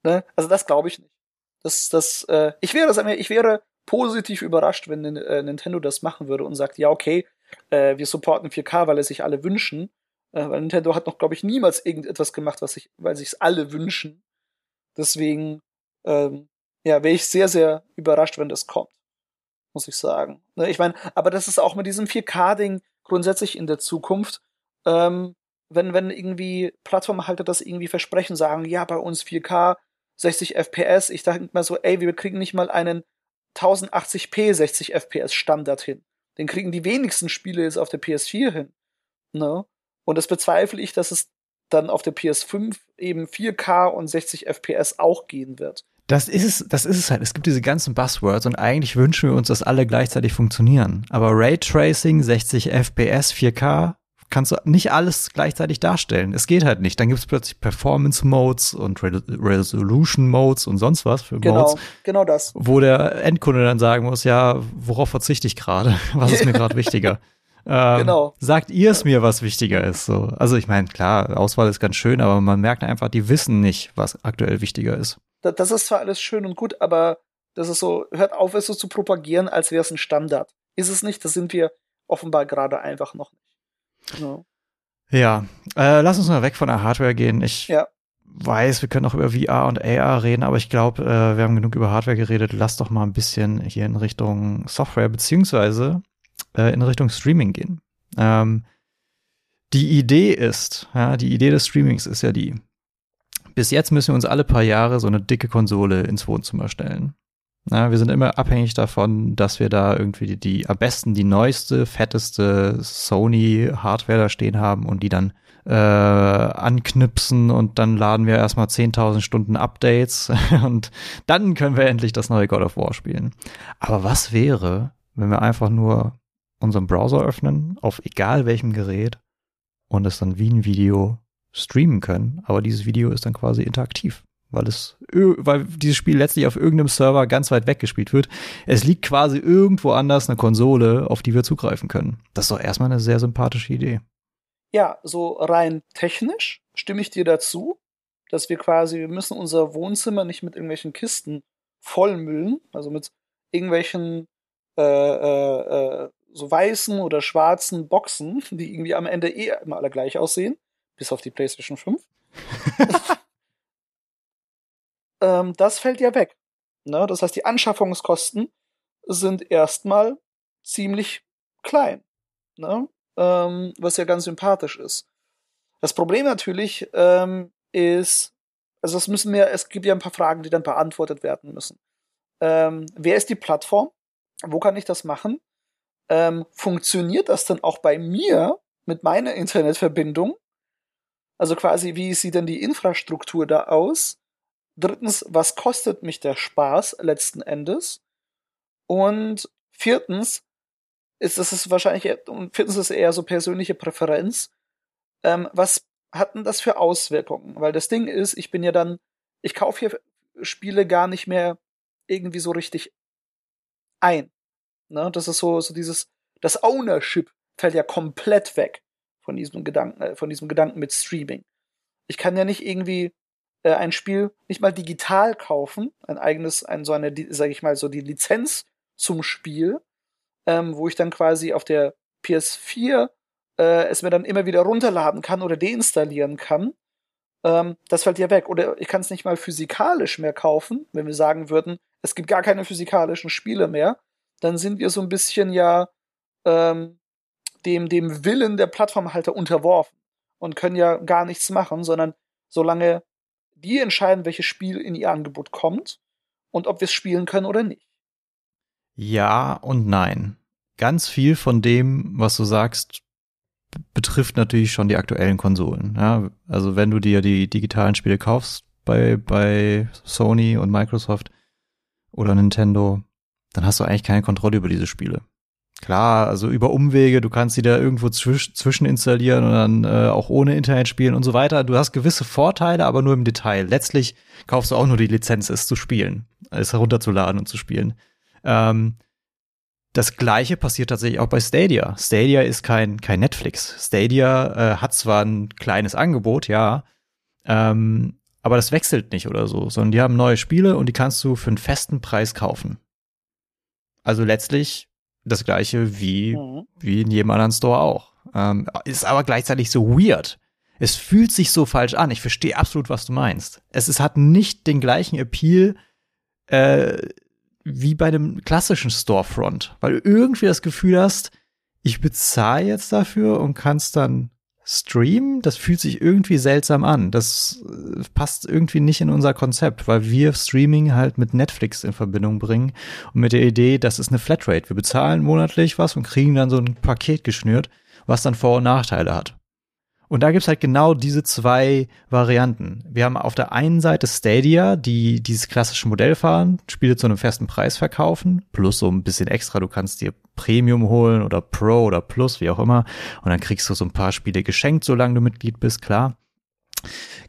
Ne? Also das glaube ich nicht. Das, das, äh, ich wäre das, ich wäre positiv überrascht, wenn äh, Nintendo das machen würde und sagt, ja, okay, äh, wir supporten 4K, weil es sich alle wünschen. Äh, weil Nintendo hat noch, glaube ich, niemals irgendetwas gemacht, was sich, weil sich alle wünschen. Deswegen, ähm, ja, wäre ich sehr, sehr überrascht, wenn das kommt. Muss ich sagen. Ne, ich meine, aber das ist auch mit diesem 4K-Ding grundsätzlich in der Zukunft. Ähm, wenn, wenn irgendwie Plattformhalter das irgendwie versprechen, sagen, ja, bei uns 4K, 60 FPS, ich dachte mal so, ey, wir kriegen nicht mal einen 1080p 60 FPS Standard hin. Den kriegen die wenigsten Spiele jetzt auf der PS4 hin. Ne? Und das bezweifle ich, dass es dann auf der PS5 eben 4K und 60 FPS auch gehen wird.
Das ist es, das ist es halt. Es gibt diese ganzen Buzzwords und eigentlich wünschen wir uns, dass alle gleichzeitig funktionieren. Aber Raytracing, 60 FPS, 4K, kannst du nicht alles gleichzeitig darstellen. Es geht halt nicht. Dann gibt es plötzlich Performance Modes und Re Resolution Modes und sonst was für
genau,
Modes.
Genau das.
Wo der Endkunde dann sagen muss, ja, worauf verzichte ich gerade? *laughs* Was ist mir gerade wichtiger? *laughs* Ähm, genau. Sagt ihr es mir, was wichtiger ist? So. Also ich meine, klar, Auswahl ist ganz schön, aber man merkt einfach, die wissen nicht, was aktuell wichtiger ist
das ist zwar alles schön und gut, aber das ist so, hört auf, es so zu propagieren, als wäre es ein Standard. Ist es nicht, das sind wir offenbar gerade einfach noch nicht.
No. Ja, äh, lass uns mal weg von der Hardware gehen. Ich ja. weiß, wir können auch über VR und AR reden, aber ich glaube, äh, wir haben genug über Hardware geredet. Lass doch mal ein bisschen hier in Richtung Software beziehungsweise äh, in Richtung Streaming gehen. Ähm, die Idee ist, ja, die Idee des Streamings ist ja die, bis jetzt müssen wir uns alle paar Jahre so eine dicke Konsole ins Wohnzimmer stellen. Na, wir sind immer abhängig davon, dass wir da irgendwie die, die am besten die neueste, fetteste Sony-Hardware da stehen haben und die dann äh, anknipsen und dann laden wir erstmal 10.000 Stunden Updates *laughs* und dann können wir endlich das neue God of War spielen. Aber was wäre, wenn wir einfach nur unseren Browser öffnen, auf egal welchem Gerät und es dann wie ein Video streamen können, aber dieses Video ist dann quasi interaktiv, weil es, weil dieses Spiel letztlich auf irgendeinem Server ganz weit weg gespielt wird. Es liegt quasi irgendwo anders eine Konsole, auf die wir zugreifen können. Das ist doch erstmal eine sehr sympathische Idee.
Ja, so rein technisch stimme ich dir dazu, dass wir quasi, wir müssen unser Wohnzimmer nicht mit irgendwelchen Kisten vollmüllen, also mit irgendwelchen äh, äh, äh, so weißen oder schwarzen Boxen, die irgendwie am Ende eh immer alle gleich aussehen, bis auf die PlayStation 5. *laughs* ähm, das fällt ja weg. Ne? Das heißt, die Anschaffungskosten sind erstmal ziemlich klein. Ne? Ähm, was ja ganz sympathisch ist. Das Problem natürlich ähm, ist, also es müssen wir, es gibt ja ein paar Fragen, die dann beantwortet werden müssen. Ähm, wer ist die Plattform? Wo kann ich das machen? ähm, funktioniert das dann auch bei mir mit meiner Internetverbindung? Also quasi, wie sieht denn die Infrastruktur da aus? Drittens, was kostet mich der Spaß letzten Endes? Und viertens, ist es wahrscheinlich, und viertens ist eher so persönliche Präferenz. Ähm, was hat denn das für Auswirkungen? Weil das Ding ist, ich bin ja dann, ich kaufe hier Spiele gar nicht mehr irgendwie so richtig ein. Ne? Das ist so, so dieses, das Ownership fällt ja komplett weg von diesem Gedanken, äh, von diesem Gedanken mit Streaming. Ich kann ja nicht irgendwie äh, ein Spiel nicht mal digital kaufen, ein eigenes, ein so eine, sag ich mal, so die Lizenz zum Spiel, ähm, wo ich dann quasi auf der PS4 äh, es mir dann immer wieder runterladen kann oder deinstallieren kann. Ähm, das fällt ja weg. Oder ich kann es nicht mal physikalisch mehr kaufen, wenn wir sagen würden, es gibt gar keine physikalischen Spiele mehr, dann sind wir so ein bisschen ja ähm, dem, dem Willen der Plattformhalter unterworfen und können ja gar nichts machen, sondern solange die entscheiden, welches Spiel in ihr Angebot kommt und ob wir es spielen können oder nicht.
Ja und nein. Ganz viel von dem, was du sagst, betrifft natürlich schon die aktuellen Konsolen. Ja, also wenn du dir die digitalen Spiele kaufst bei, bei Sony und Microsoft oder Nintendo, dann hast du eigentlich keine Kontrolle über diese Spiele. Klar, also über Umwege, du kannst sie da irgendwo zwisch zwischen installieren und dann äh, auch ohne Internet spielen und so weiter. Du hast gewisse Vorteile, aber nur im Detail. Letztlich kaufst du auch nur die Lizenz, es zu spielen, es herunterzuladen und zu spielen. Ähm, das gleiche passiert tatsächlich auch bei Stadia. Stadia ist kein, kein Netflix. Stadia äh, hat zwar ein kleines Angebot, ja, ähm, aber das wechselt nicht oder so, sondern die haben neue Spiele und die kannst du für einen festen Preis kaufen. Also letztlich das gleiche wie, mhm. wie in jedem anderen Store auch. Ähm, ist aber gleichzeitig so weird. Es fühlt sich so falsch an. Ich verstehe absolut, was du meinst. Es, es hat nicht den gleichen Appeal, äh, wie bei einem klassischen Storefront, weil du irgendwie das Gefühl hast, ich bezahle jetzt dafür und kannst dann streamen. Das fühlt sich irgendwie seltsam an. Das äh, passt irgendwie nicht in unser Konzept, weil wir Streaming halt mit Netflix in Verbindung bringen und mit der Idee, das ist eine Flatrate. Wir bezahlen monatlich was und kriegen dann so ein Paket geschnürt, was dann Vor- und Nachteile hat. Und da gibt's halt genau diese zwei Varianten. Wir haben auf der einen Seite Stadia, die dieses klassische Modell fahren, Spiele zu einem festen Preis verkaufen, plus so ein bisschen extra. Du kannst dir Premium holen oder Pro oder Plus, wie auch immer. Und dann kriegst du so ein paar Spiele geschenkt, solange du Mitglied bist, klar.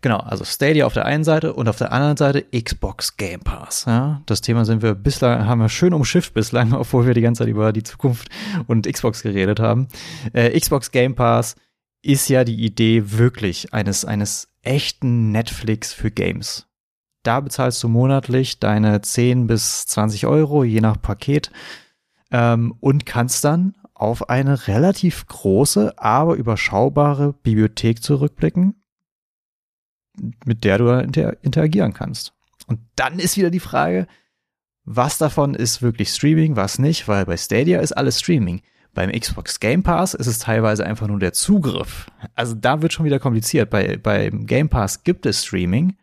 Genau, also Stadia auf der einen Seite und auf der anderen Seite Xbox Game Pass. Ja, das Thema sind wir bislang, haben wir schön umschifft bislang, *laughs* obwohl wir die ganze Zeit über die Zukunft und Xbox geredet haben. Äh, Xbox Game Pass ist ja die Idee wirklich eines, eines echten Netflix für Games. Da bezahlst du monatlich deine 10 bis 20 Euro, je nach Paket, ähm, und kannst dann auf eine relativ große, aber überschaubare Bibliothek zurückblicken, mit der du inter interagieren kannst. Und dann ist wieder die Frage, was davon ist wirklich Streaming, was nicht, weil bei Stadia ist alles Streaming. Beim Xbox Game Pass ist es teilweise einfach nur der Zugriff. Also da wird schon wieder kompliziert. Bei, beim Game Pass gibt es Streaming,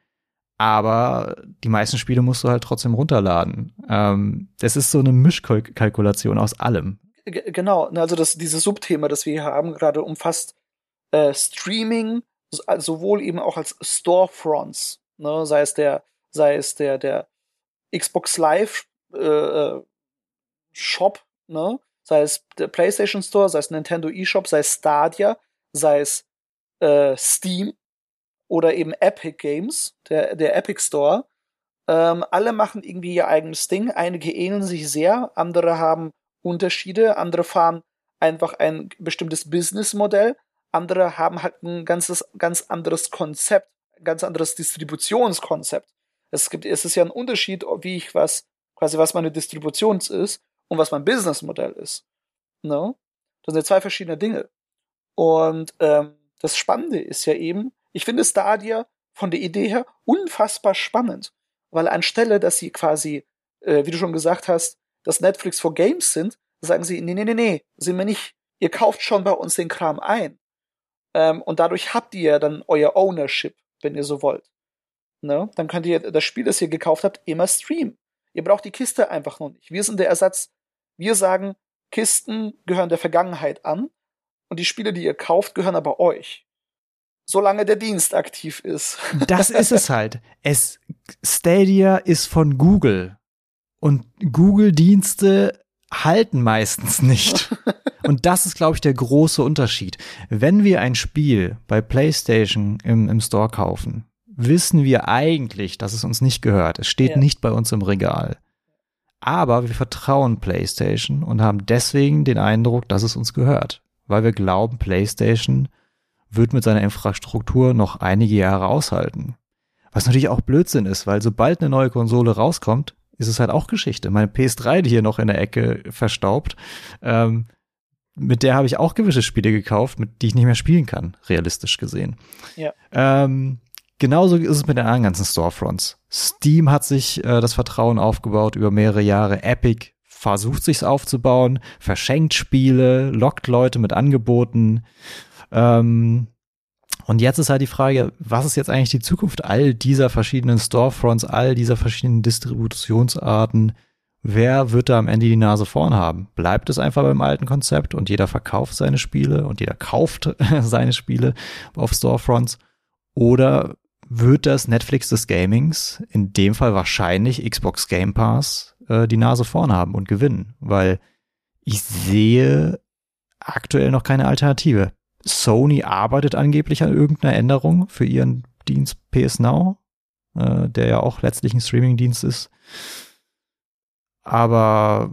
aber die meisten Spiele musst du halt trotzdem runterladen. Ähm, das ist so eine Mischkalkulation aus allem.
G genau, also das, dieses Subthema, das wir hier haben, gerade umfasst äh, Streaming, sowohl eben auch als Storefronts, ne? sei es der, sei es der, der Xbox Live äh, äh Shop, ne? Sei es der PlayStation Store, sei es Nintendo eShop, sei es Stadia, sei es äh, Steam oder eben Epic Games, der, der Epic Store. Ähm, alle machen irgendwie ihr eigenes Ding. Einige ähneln sich sehr, andere haben Unterschiede, andere fahren einfach ein bestimmtes Businessmodell, andere haben halt ein ganzes, ganz anderes Konzept, ganz anderes Distributionskonzept. Es gibt, es ist ja ein Unterschied, wie ich was, quasi was meine Distribution ist und was mein Businessmodell ist. Ne? Das sind ja zwei verschiedene Dinge. Und ähm, das Spannende ist ja eben, ich finde Stadia von der Idee her unfassbar spannend, weil anstelle, dass sie quasi, äh, wie du schon gesagt hast, das Netflix for Games sind, sagen sie, nee, nee, nee, nee, sind wir nicht. Ihr kauft schon bei uns den Kram ein. Ähm, und dadurch habt ihr dann euer Ownership, wenn ihr so wollt. Ne? Dann könnt ihr das Spiel, das ihr gekauft habt, immer streamen. Ihr braucht die Kiste einfach noch nicht. Wir sind der Ersatz wir sagen, Kisten gehören der Vergangenheit an und die Spiele, die ihr kauft, gehören aber euch. Solange der Dienst aktiv ist. *laughs*
Das ist es halt. Es, Stadia ist von Google. Und Google-Dienste halten meistens nicht. *laughs* Und das ist, glaube ich, der große Unterschied. Wenn wir ein Spiel bei PlayStation im, im Store kaufen, wissen wir eigentlich, dass es uns nicht gehört. Es steht ja. nicht bei uns im Regal. Aber wir vertrauen PlayStation und haben deswegen den Eindruck, dass es uns gehört. Weil wir glauben, PlayStation wird mit seiner Infrastruktur noch einige Jahre aushalten. Was natürlich auch Blödsinn ist, weil sobald eine neue Konsole rauskommt, ist es halt auch Geschichte. Meine PS3, die hier noch in der Ecke verstaubt, ähm, mit der habe ich auch gewisse Spiele gekauft, mit die ich nicht mehr spielen kann, realistisch gesehen.
Ja.
Ähm, genauso ist es mit den anderen ganzen Storefronts. Steam hat sich äh, das Vertrauen aufgebaut über mehrere Jahre. Epic versucht sich's aufzubauen, verschenkt Spiele, lockt Leute mit Angeboten. Ähm, und jetzt ist halt die Frage, was ist jetzt eigentlich die Zukunft all dieser verschiedenen Storefronts, all dieser verschiedenen Distributionsarten? Wer wird da am Ende die Nase vorn haben? Bleibt es einfach beim alten Konzept und jeder verkauft seine Spiele und jeder kauft *laughs* seine Spiele auf Storefronts? Oder wird das Netflix des Gamings, in dem Fall wahrscheinlich Xbox Game Pass, äh, die Nase vorn haben und gewinnen? Weil ich sehe aktuell noch keine Alternative. Sony arbeitet angeblich an irgendeiner Änderung für ihren Dienst PS Now, äh, der ja auch letztlich ein Streaming-Dienst ist. Aber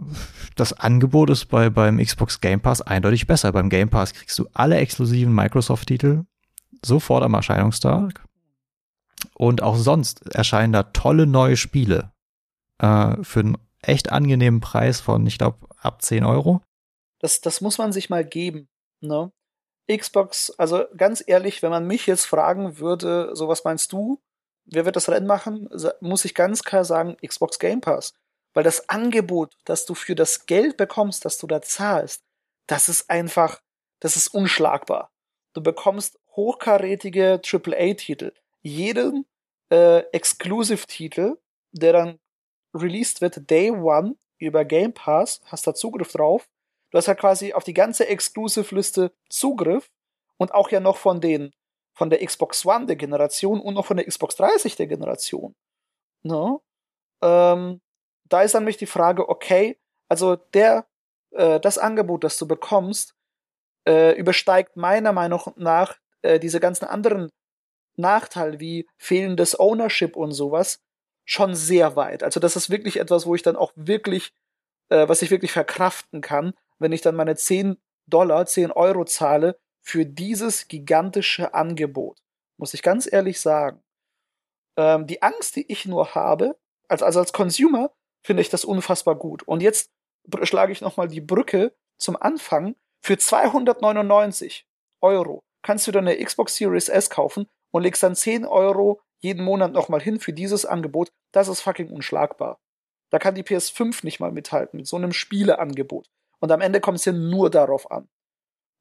das Angebot ist bei, beim Xbox Game Pass eindeutig besser. Beim Game Pass kriegst du alle exklusiven Microsoft-Titel sofort am Erscheinungstag. Und auch sonst erscheinen da tolle neue Spiele äh, für einen echt angenehmen Preis von, ich glaube, ab 10 Euro.
Das, das muss man sich mal geben. Ne? Xbox, also ganz ehrlich, wenn man mich jetzt fragen würde, so was meinst du, wer wird das Rennen machen, muss ich ganz klar sagen, Xbox Game Pass. Weil das Angebot, das du für das Geld bekommst, das du da zahlst, das ist einfach, das ist unschlagbar. Du bekommst hochkarätige AAA-Titel. Jeden äh, Exclusive-Titel, der dann released wird, Day One über Game Pass, hast da Zugriff drauf. Du hast ja quasi auf die ganze Exclusive-Liste Zugriff und auch ja noch von den von der Xbox One der Generation und noch von der Xbox 30 der Generation. Ne? Ähm, da ist dann mich die Frage, okay, also der, äh, das Angebot, das du bekommst, äh, übersteigt meiner Meinung nach äh, diese ganzen anderen Nachteile wie fehlendes Ownership und sowas schon sehr weit. Also das ist wirklich etwas, wo ich dann auch wirklich, äh, was ich wirklich verkraften kann, wenn ich dann meine 10 Dollar, 10 Euro zahle für dieses gigantische Angebot. Muss ich ganz ehrlich sagen. Ähm, die Angst, die ich nur habe, also, also als Consumer, finde ich das unfassbar gut. Und jetzt schlage ich nochmal die Brücke zum Anfang. Für 299 Euro kannst du deine Xbox Series S kaufen und legst dann 10 Euro jeden Monat nochmal hin für dieses Angebot. Das ist fucking unschlagbar. Da kann die PS5 nicht mal mithalten mit so einem Spieleangebot. Und am Ende kommt es ja nur darauf an.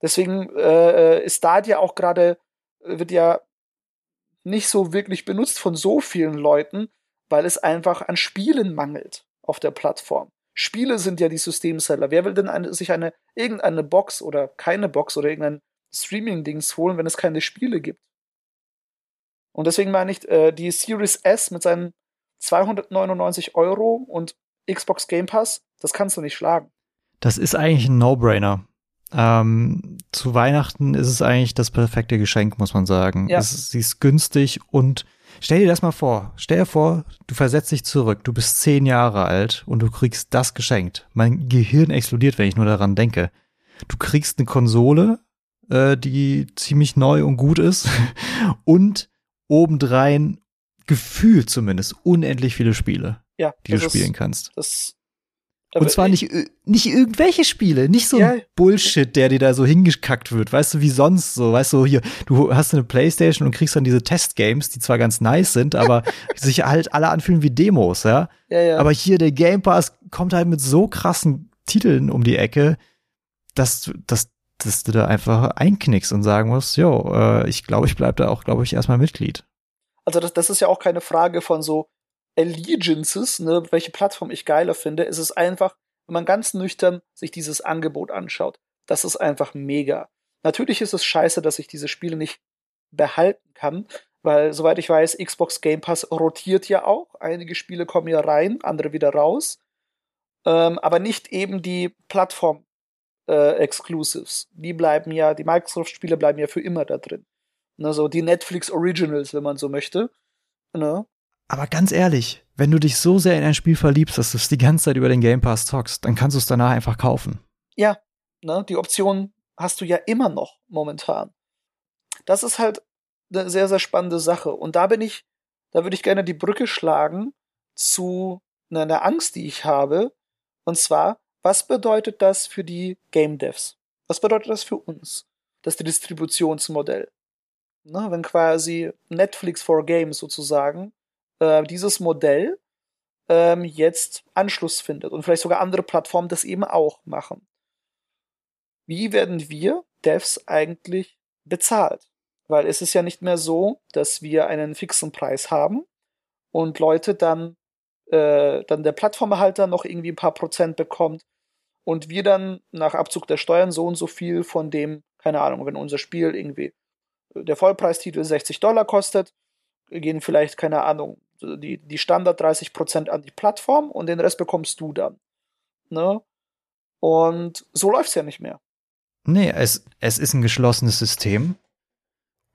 Deswegen äh, äh ist Stadia auch gerade, äh, wird ja nicht so wirklich benutzt von so vielen Leuten, weil es einfach an Spielen mangelt auf der Plattform. Spiele sind ja die Systemseller. Wer will denn eine, sich eine, irgendeine Box oder keine Box oder irgendein Streaming-Dings holen, wenn es keine Spiele gibt? Und deswegen meine ich, äh, die Series S mit seinen 299 Euro und Xbox Game Pass, das kannst du nicht schlagen.
Das ist eigentlich ein No-Brainer. Ähm, zu Weihnachten ist es eigentlich das perfekte Geschenk, muss man sagen. Ja. Es, sie ist günstig und stell dir das mal vor. Stell dir vor, du versetzt dich zurück, du bist zehn Jahre alt und du kriegst das geschenkt. Mein Gehirn explodiert, wenn ich nur daran denke. Du kriegst eine Konsole, äh, die ziemlich neu und gut ist *laughs* und obendrein gefühlt zumindest unendlich viele Spiele,
ja,
die du spielen ist, kannst.
Das
und zwar nicht, nicht irgendwelche Spiele, nicht so ja. Bullshit, der dir da so hingekackt wird, weißt du, wie sonst so, weißt du, hier, du hast eine Playstation und kriegst dann diese Testgames, die zwar ganz nice sind, aber *laughs* sich halt alle anfühlen wie Demos, ja?
ja? Ja,
Aber hier der Game Pass kommt halt mit so krassen Titeln um die Ecke, dass, dass, dass du da einfach einknickst und sagen musst, jo, äh, ich glaube, ich bleib da auch, glaube ich, erstmal Mitglied.
Also das, das ist ja auch keine Frage von so, Allegiances, ne, welche Plattform ich geiler finde, ist es einfach, wenn man ganz nüchtern sich dieses Angebot anschaut, das ist einfach mega. Natürlich ist es scheiße, dass ich diese Spiele nicht behalten kann, weil, soweit ich weiß, Xbox Game Pass rotiert ja auch. Einige Spiele kommen ja rein, andere wieder raus. Ähm, aber nicht eben die Plattform äh, Exclusives. Die bleiben ja, die Microsoft-Spiele bleiben ja für immer da drin. Ne, so die Netflix Originals, wenn man so möchte. Ne?
Aber ganz ehrlich, wenn du dich so sehr in ein Spiel verliebst, dass du es die ganze Zeit über den Game Pass zockst, dann kannst du es danach einfach kaufen.
Ja, ne, die Option hast du ja immer noch momentan. Das ist halt eine sehr, sehr spannende Sache. Und da bin ich, da würde ich gerne die Brücke schlagen zu einer Angst, die ich habe. Und zwar, was bedeutet das für die Game Devs? Was bedeutet das für uns? Das Distributionsmodell. Ne, wenn quasi Netflix for Games sozusagen äh, dieses Modell ähm, jetzt Anschluss findet und vielleicht sogar andere Plattformen das eben auch machen. Wie werden wir Devs eigentlich bezahlt? Weil es ist ja nicht mehr so, dass wir einen fixen Preis haben und Leute dann, äh, dann der Plattformerhalter noch irgendwie ein paar Prozent bekommt und wir dann nach Abzug der Steuern so und so viel von dem, keine Ahnung, wenn unser Spiel irgendwie der Vollpreistitel 60 Dollar kostet, gehen vielleicht, keine Ahnung, die, die Standard 30 Prozent an die Plattform und den Rest bekommst du dann. Ne? Und so läuft's ja nicht mehr.
Nee, es, es ist ein geschlossenes System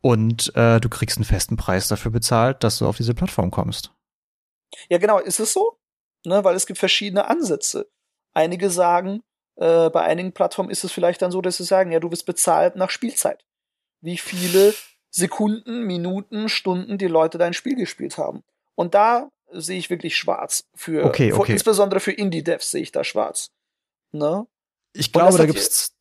und äh, du kriegst einen festen Preis dafür bezahlt, dass du auf diese Plattform kommst.
Ja, genau, ist es so? Ne, weil es gibt verschiedene Ansätze. Einige sagen, äh, bei einigen Plattformen ist es vielleicht dann so, dass sie sagen, ja, du wirst bezahlt nach Spielzeit. Wie viele Sekunden, Minuten, Stunden die Leute dein Spiel gespielt haben. Und da sehe ich wirklich schwarz. Für,
okay, okay.
insbesondere für Indie-Devs sehe ich da schwarz. Ne?
Ich glaube, da gibt's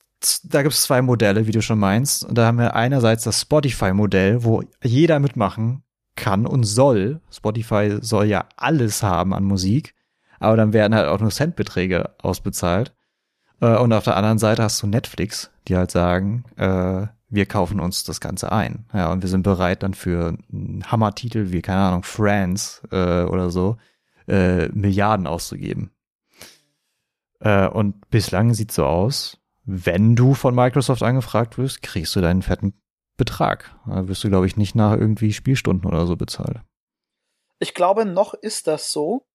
da gibt's zwei Modelle, wie du schon meinst. Und da haben wir einerseits das Spotify-Modell, wo jeder mitmachen kann und soll. Spotify soll ja alles haben an Musik, aber dann werden halt auch nur Centbeträge ausbezahlt. Äh, und auf der anderen Seite hast du Netflix, die halt sagen, äh, wir kaufen uns das Ganze ein. Ja, und wir sind bereit dann für einen Hammertitel wie, keine Ahnung, Friends äh, oder so, äh, Milliarden auszugeben. Äh, und bislang sieht so aus, wenn du von Microsoft angefragt wirst, kriegst du deinen fetten Betrag. Da wirst du, glaube ich, nicht nach irgendwie Spielstunden oder so bezahlt.
Ich glaube, noch ist das so.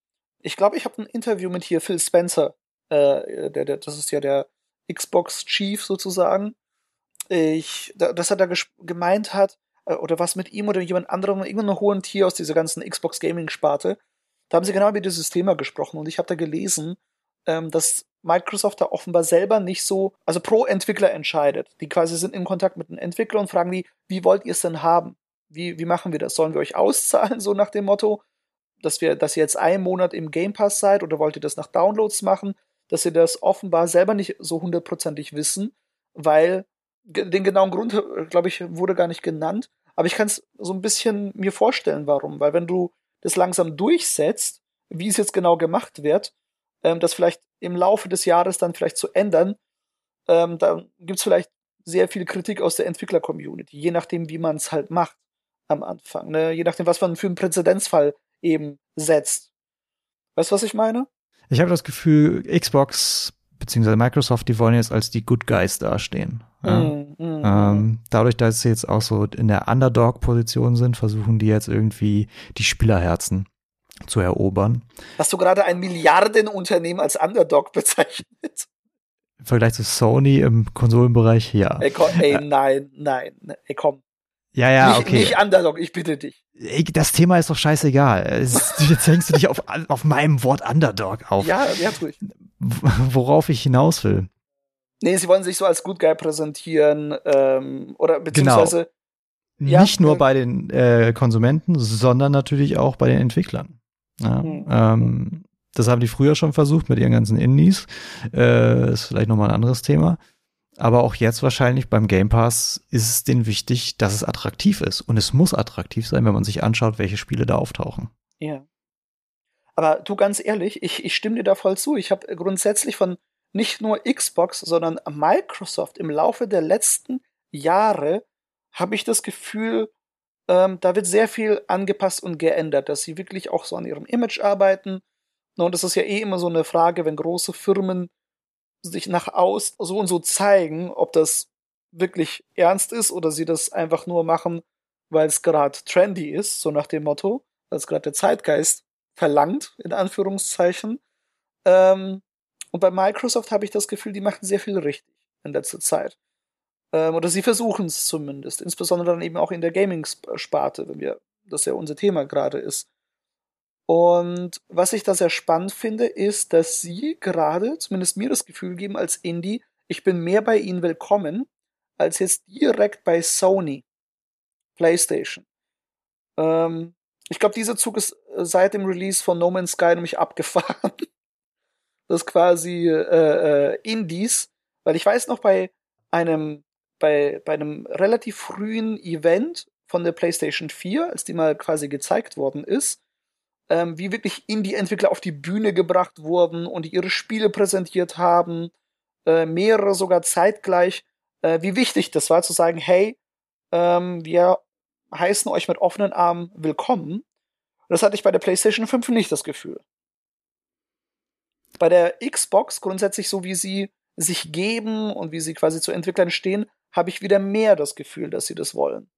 Ich glaube, ich habe ein Interview mit hier Phil Spencer, äh, der, der, das ist ja der Xbox Chief sozusagen. Ich, dass er da gemeint hat, äh, oder was mit ihm oder jemand anderem, irgendein hohen Tier aus dieser ganzen Xbox Gaming Sparte. Da haben sie genau über dieses Thema gesprochen und ich habe da gelesen, ähm, dass Microsoft da offenbar selber nicht so, also pro Entwickler entscheidet. Die quasi sind in Kontakt mit den Entwicklern und fragen die, wie wollt ihr es denn haben? Wie, wie machen wir das? Sollen wir euch auszahlen, so nach dem Motto, dass wir, dass ihr jetzt einen Monat im Game Pass seid oder wollt ihr das nach Downloads machen? Dass sie das offenbar selber nicht so hundertprozentig wissen, weil den genauen Grund, glaube ich, wurde gar nicht genannt. Aber ich kann es so ein bisschen mir vorstellen, warum. Weil wenn du das langsam durchsetzt, wie es jetzt genau gemacht wird, ähm, das vielleicht im Laufe des Jahres dann vielleicht zu ändern, ähm, da gibt's vielleicht sehr viel Kritik aus der Entwickler-Community, je nachdem, wie man es halt macht am Anfang. Ne? Je nachdem, was man für einen Präzedenzfall eben setzt. Weißt du, was ich meine?
Ich habe das Gefühl, Xbox bzw. Microsoft, die wollen jetzt als die Good Guys dastehen. Ja? Mm, mm, ähm, dadurch, dass sie jetzt auch so in der Underdog-Position sind, versuchen die jetzt irgendwie die Spielerherzen zu erobern.
Hast du gerade ein Milliardenunternehmen als Underdog bezeichnet?
Im Vergleich zu Sony im Konsolenbereich, ja.
Ey, komm, ey nein, nein, ey, komm.
Ja, ja,
nicht,
okay.
Nicht Underdog, ich bitte dich.
Das Thema ist doch scheißegal. Jetzt hängst du dich auf, auf meinem Wort Underdog auf.
Ja, ja, ruhig.
Worauf ich hinaus will.
Nee, sie wollen sich so als Good Guy präsentieren, ähm, oder beziehungsweise.
Genau. Ja, Nicht nur äh, bei den äh, Konsumenten, sondern natürlich auch bei den Entwicklern. Ja, mhm. ähm, das haben die früher schon versucht mit ihren ganzen Indies. Äh, ist vielleicht nochmal ein anderes Thema. Aber auch jetzt wahrscheinlich beim Game Pass ist es denen wichtig, dass es attraktiv ist. Und es muss attraktiv sein, wenn man sich anschaut, welche Spiele da auftauchen.
Ja. Aber du ganz ehrlich, ich, ich stimme dir da voll zu. Ich habe grundsätzlich von nicht nur Xbox, sondern Microsoft im Laufe der letzten Jahre habe ich das Gefühl, ähm, da wird sehr viel angepasst und geändert, dass sie wirklich auch so an ihrem Image arbeiten. Und das ist ja eh immer so eine Frage, wenn große Firmen sich nach außen so und so zeigen, ob das wirklich ernst ist oder sie das einfach nur machen, weil es gerade trendy ist, so nach dem Motto, weil es gerade der Zeitgeist verlangt, in Anführungszeichen. Ähm, und bei Microsoft habe ich das Gefühl, die machen sehr viel richtig in letzter Zeit. Ähm, oder sie versuchen es zumindest, insbesondere dann eben auch in der Gaming-Sparte, wenn wir, das ja unser Thema gerade ist. Und was ich da sehr spannend finde, ist, dass sie gerade, zumindest mir das Gefühl geben als Indie, ich bin mehr bei ihnen willkommen, als jetzt direkt bei Sony, PlayStation. Ähm, ich glaube, dieser Zug ist äh, seit dem Release von No Man's Sky nämlich *laughs* abgefahren. das quasi äh, äh, Indies, weil ich weiß noch bei einem bei, bei einem relativ frühen Event von der PlayStation 4, als die mal quasi gezeigt worden ist, ähm, wie wirklich Indie-Entwickler auf die Bühne gebracht wurden und ihre Spiele präsentiert haben, äh, mehrere sogar zeitgleich, äh, wie wichtig das war zu sagen, hey, ähm, wir heißen euch mit offenen Armen willkommen. Das hatte ich bei der PlayStation 5 nicht das Gefühl. Bei der Xbox grundsätzlich so wie sie sich geben und wie sie quasi zu Entwicklern stehen, habe ich wieder mehr das Gefühl, dass sie das wollen.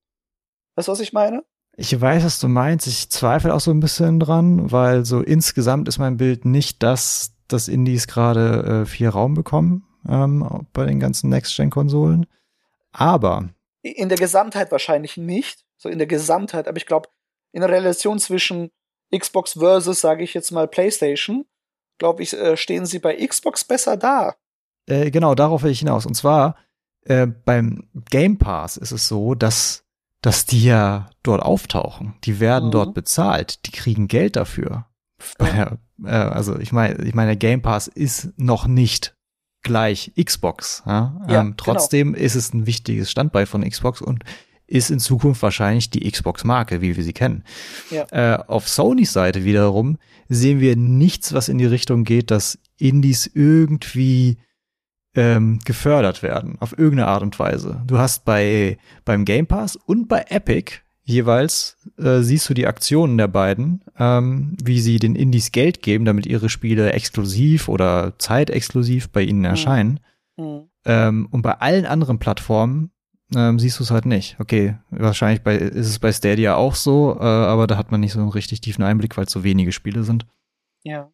Weißt du, was ich meine?
Ich weiß, was du meinst. Ich zweifle auch so ein bisschen dran, weil so insgesamt ist mein Bild nicht, dass das Indies gerade äh, viel Raum bekommen ähm, bei den ganzen Next-Gen-Konsolen. Aber
in der Gesamtheit wahrscheinlich nicht, so in der Gesamtheit, aber ich glaube, in der Relation zwischen Xbox versus, sage ich jetzt mal, PlayStation, glaube ich, äh, stehen sie bei Xbox besser da.
Äh, genau, darauf will ich hinaus. Und zwar äh, beim Game Pass ist es so, dass dass die ja dort auftauchen. Die werden mhm. dort bezahlt. Die kriegen Geld dafür. Ja. *laughs* Äh, also ich meine, ich meine, Game Pass ist noch nicht gleich Xbox. Ja? ja ähm, genau. trotzdem genau. ist es ein wichtiges Standbein von Xbox und ist in Zukunft wahrscheinlich die Xbox-Marke, wie wir sie kennen. Ja. Äh, auf Sonys Seite wiederum sehen wir nichts, was in die Richtung geht, dass Indies irgendwie ähm, gefördert werden, auf irgendeine Art und Weise. Du hast bei beim Game Pass und bei Epic jeweils äh, siehst du die Aktionen der beiden, ähm, wie sie den Indies Geld geben, damit ihre Spiele exklusiv oder zeitexklusiv bei ihnen mhm. erscheinen. Mhm. Ähm, und bei allen anderen Plattformen ähm, siehst du es halt nicht. Okay, wahrscheinlich bei, ist es bei Stadia auch so, äh, aber da hat man nicht so einen richtig tiefen Einblick, weil es so wenige Spiele sind.
Ja.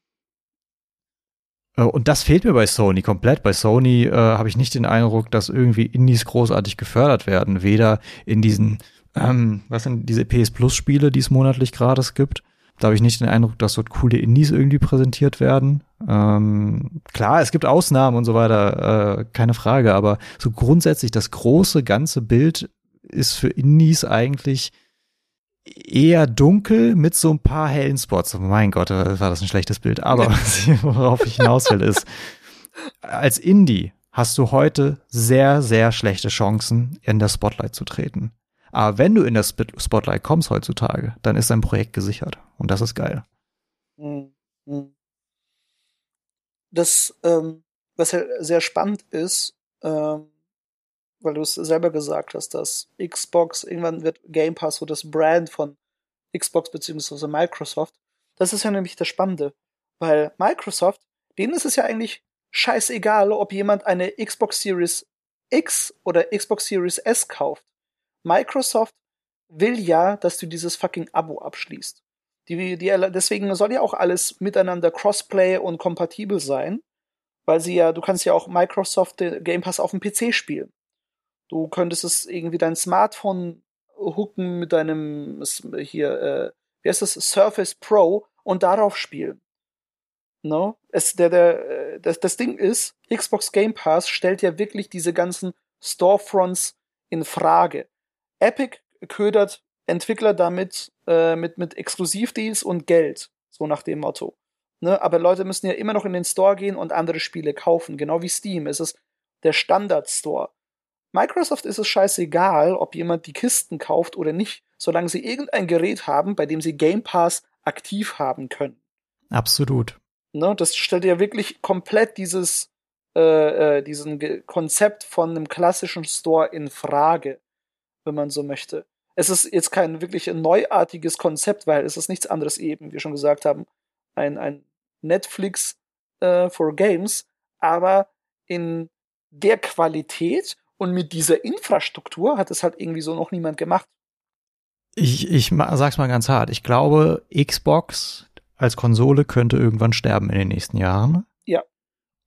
Äh, und das fehlt mir bei Sony komplett. Bei Sony äh, habe ich nicht den Eindruck, dass irgendwie Indies großartig gefördert werden. Weder in diesen, ähm, was sind diese PS Plus Spiele, die es monatlich gratis gibt. Da habe ich nicht den Eindruck, dass dort coole Indies irgendwie präsentiert werden. Ähm, klar, es gibt Ausnahmen und so weiter, äh, keine Frage, aber so grundsätzlich das große ganze Bild ist für Indies eigentlich eher dunkel mit so ein paar hellen Spots. Oh mein Gott, war das ein schlechtes Bild. Aber *laughs* worauf ich hinaus will, ist, als Indie hast du heute sehr, sehr schlechte Chancen, in der Spotlight zu treten. Aber wenn du in das Spotlight kommst heutzutage, dann ist dein Projekt gesichert. Und das ist geil.
Das, ähm, was ja sehr spannend ist, ähm, weil du es selber gesagt hast, dass Xbox, irgendwann wird Game Pass so das Brand von Xbox beziehungsweise Microsoft. Das ist ja nämlich das Spannende, weil Microsoft, denen ist es ja eigentlich scheißegal, ob jemand eine Xbox Series X oder Xbox Series S kauft. Microsoft will ja, dass du dieses fucking Abo abschließt. Die, die, deswegen soll ja auch alles miteinander Crossplay und kompatibel sein, weil sie ja, du kannst ja auch Microsoft Game Pass auf dem PC spielen. Du könntest es irgendwie dein Smartphone hooken mit deinem hier, äh, wie heißt das, Surface Pro und darauf spielen. No? Es, der, der, äh, das, das Ding ist, Xbox Game Pass stellt ja wirklich diese ganzen Storefronts in Frage. Epic ködert Entwickler damit äh, mit, mit Exklusivdeals und Geld, so nach dem Motto. Ne? Aber Leute müssen ja immer noch in den Store gehen und andere Spiele kaufen, genau wie Steam. Es ist der Standard-Store. Microsoft ist es scheißegal, ob jemand die Kisten kauft oder nicht, solange sie irgendein Gerät haben, bei dem sie Game Pass aktiv haben können.
Absolut.
Ne, das stellt ja wirklich komplett dieses äh, äh, diesen Ge Konzept von einem klassischen Store in Frage, wenn man so möchte. Es ist jetzt kein wirklich neuartiges Konzept, weil es ist nichts anderes eben, wie wir schon gesagt haben, ein, ein Netflix äh, for Games, aber in der Qualität und mit dieser Infrastruktur hat es halt irgendwie so noch niemand gemacht.
Ich, ich sag's mal ganz hart. Ich glaube, Xbox als Konsole könnte irgendwann sterben in den nächsten Jahren.
Ja.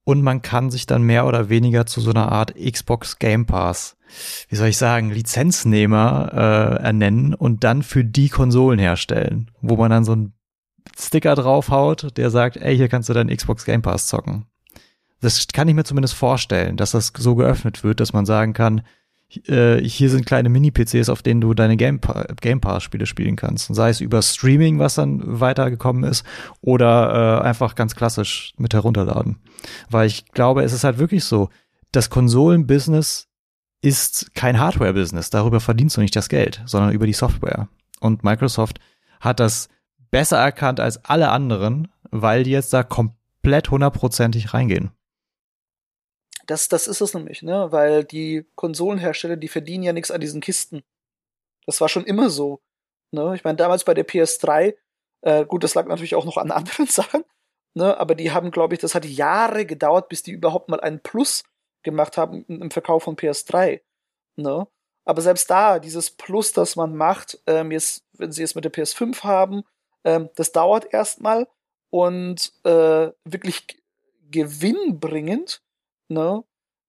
Und man kann sich dann mehr oder weniger zu so einer Art Xbox Game Pass, wie soll ich sagen, Lizenznehmer äh, ernennen und dann für die Konsolen herstellen, wo man dann so einen Sticker draufhaut, der sagt, ey, hier kannst du deinen Xbox Game Pass zocken. Das kann ich mir zumindest vorstellen, dass das so geöffnet wird, dass man sagen kann, äh, hier sind kleine Mini-PCs, auf denen du deine Game, Game Pass-Spiele spielen kannst. Sei es über Streaming, was dann weitergekommen ist, oder äh, einfach ganz klassisch mit herunterladen. Weil ich glaube, es ist halt wirklich so, das Konsolen-Business ist kein Hardware-Business. Darüber verdienst du nicht das Geld, sondern über die Software. Und Microsoft hat das besser erkannt als alle anderen, weil die jetzt da komplett hundertprozentig reingehen.
Das, das ist es nämlich, ne? Weil die Konsolenhersteller, die verdienen ja nichts an diesen Kisten. Das war schon immer so. Ne? Ich meine, damals bei der PS3, äh, gut, das lag natürlich auch noch an *laughs* anderen Sachen, ne? aber die haben, glaube ich, das hat Jahre gedauert, bis die überhaupt mal einen Plus gemacht haben im Verkauf von PS3. Ne? Aber selbst da, dieses Plus, das man macht, ähm, jetzt, wenn sie es mit der PS5 haben, ähm, das dauert erstmal und äh, wirklich gewinnbringend ne,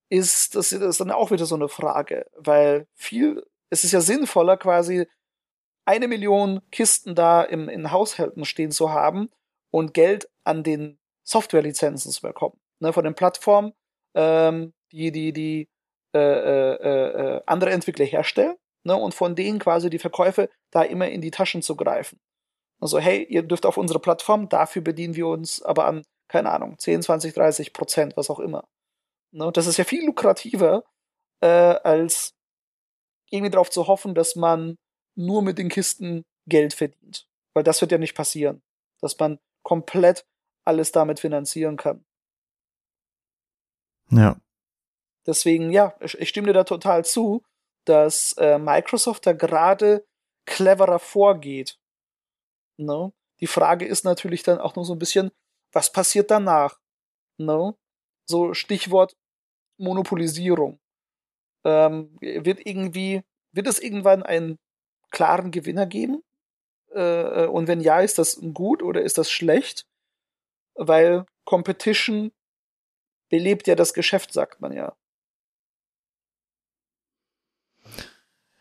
ist das, ist dann auch wieder so eine Frage, weil viel, es ist ja sinnvoller quasi eine Million Kisten da im, in Haushalten stehen zu haben und Geld an den Softwarelizenzen zu bekommen, ne, von den Plattformen, ähm, die die die äh, äh, äh, andere Entwickler herstellen, ne, und von denen quasi die Verkäufe da immer in die Taschen zu greifen. Also hey, ihr dürft auf unsere Plattform, dafür bedienen wir uns aber an, keine Ahnung, 10, 20, 30 Prozent, was auch immer. Ne? Das ist ja viel lukrativer, äh, als irgendwie darauf zu hoffen, dass man nur mit den Kisten Geld verdient. Weil das wird ja nicht passieren. Dass man komplett alles damit finanzieren kann.
Ja.
Deswegen, ja, ich stimme dir da total zu, dass äh, Microsoft da gerade cleverer vorgeht. Ne? Die Frage ist natürlich dann auch noch so ein bisschen, was passiert danach? Ne? So Stichwort Monopolisierung. Ähm, wird irgendwie, wird es irgendwann einen klaren Gewinner geben? Äh, und wenn ja, ist das gut oder ist das schlecht? Weil Competition belebt ja das Geschäft, sagt man ja.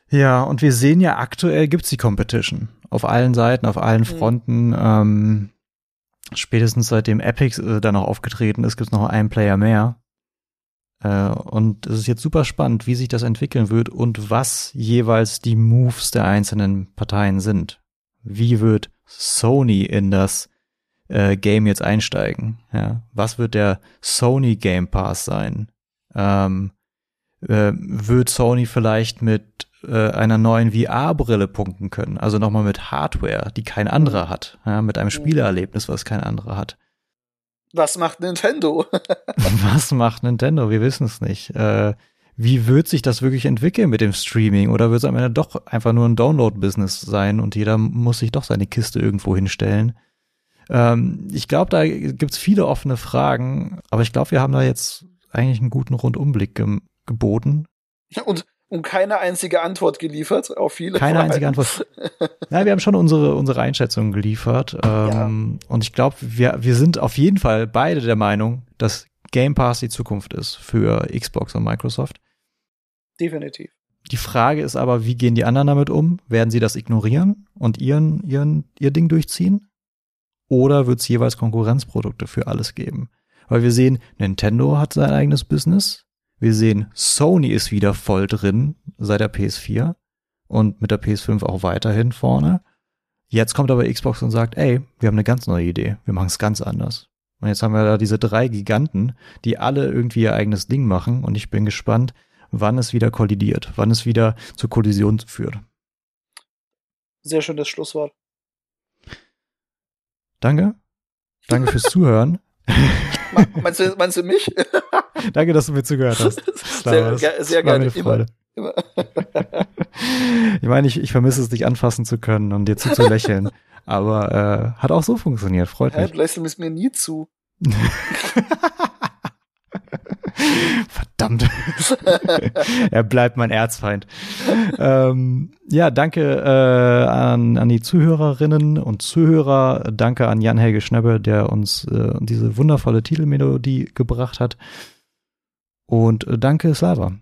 Ja, und wir sehen ja aktuell gibt's die Competition auf allen Seiten, auf allen mhm. Fronten. Mhm. Ähm, spätestens seitdem Epic äh, da noch aufgetreten ist, gibt's noch einen Player mehr. Äh, und es ist jetzt super spannend, wie sich das entwickeln wird und was jeweils die Moves der einzelnen Parteien sind. Wie wird Sony in das äh, Game jetzt einsteigen? Ja, was wird der Sony Game Pass sein? Ähm, äh, wird Sony vielleicht mit äh, einer neuen VR-Brille punkten können? Also nochmal mit Hardware, die kein anderer hat, ja, mit einem Spielerlebnis, was kein anderer hat.
Was macht Nintendo? *laughs*
Was macht Nintendo? Wir wissen es nicht. Äh, wie wird sich das wirklich entwickeln mit dem Streaming? Oder wird es am Ende doch einfach nur ein Download-Business sein und jeder muss sich doch seine Kiste irgendwo hinstellen? Ähm, ich glaube, da gibt's viele offene Fragen, aber ich glaube, wir haben da jetzt eigentlich einen guten Rundumblick ge geboten.
Und und keine einzige Antwort geliefert auf viele
Keine Fragen. einzige Antwort. *laughs* Ja, wir haben schon unsere, unsere Einschätzung geliefert. Ähm, ja. Und ich glaube, wir, wir sind auf jeden Fall beide der Meinung, dass Game Pass die Zukunft ist für Xbox und Microsoft.
Definitiv.
Die Frage ist aber, wie gehen die anderen damit um? Werden sie das ignorieren und ihren, ihren, ihr Ding durchziehen? Oder wird es jeweils Konkurrenzprodukte für alles geben? Weil wir sehen, Nintendo hat sein eigenes Business, wir sehen, Sony ist wieder voll drin seit der PS4 und mit der PS5 auch weiterhin vorne. Jetzt kommt aber Xbox und sagt, ey, wir haben eine ganz neue Idee. Wir machen es ganz anders. Und jetzt haben wir da diese drei Giganten, die alle irgendwie ihr eigenes Ding machen und ich bin gespannt, wann es wieder kollidiert, wann es wieder zur Kollision führt.
Sehr schönes Schlusswort.
Danke. Danke fürs Zuhören.
Meinst, du, meinst du mich? *laughs*
Danke, dass du mir zugehört hast. *laughs*
sehr, sehr, sehr gerne. Immer, *laughs*
ich meine, ich, ich vermisse es, dich anfassen zu können und dir zuzulächeln. aber äh, hat auch so funktioniert, freut Hä, mich.
Du lächelst mir nie zu.
Verdammt. *laughs* er bleibt mein Erzfeind. ähm, ja, danke äh, an, an die Zuhörerinnen und Zuhörer. Danke an Jan-Helge Schnebbe, der uns äh, diese wundervolle Titelmelodie gebracht hat. Und äh, danke, Slava.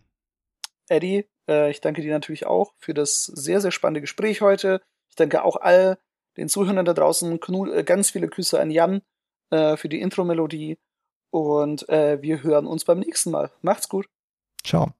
Eddie, äh, ich danke dir natürlich auch für das sehr, sehr spannende Gespräch heute. Ich danke auch all den Zuhörern da draußen. Äh, ganz viele Küsse an Jan äh, für die Intro-Melodie. Und äh, wir hören uns beim nächsten Mal. Macht's gut.
Ciao.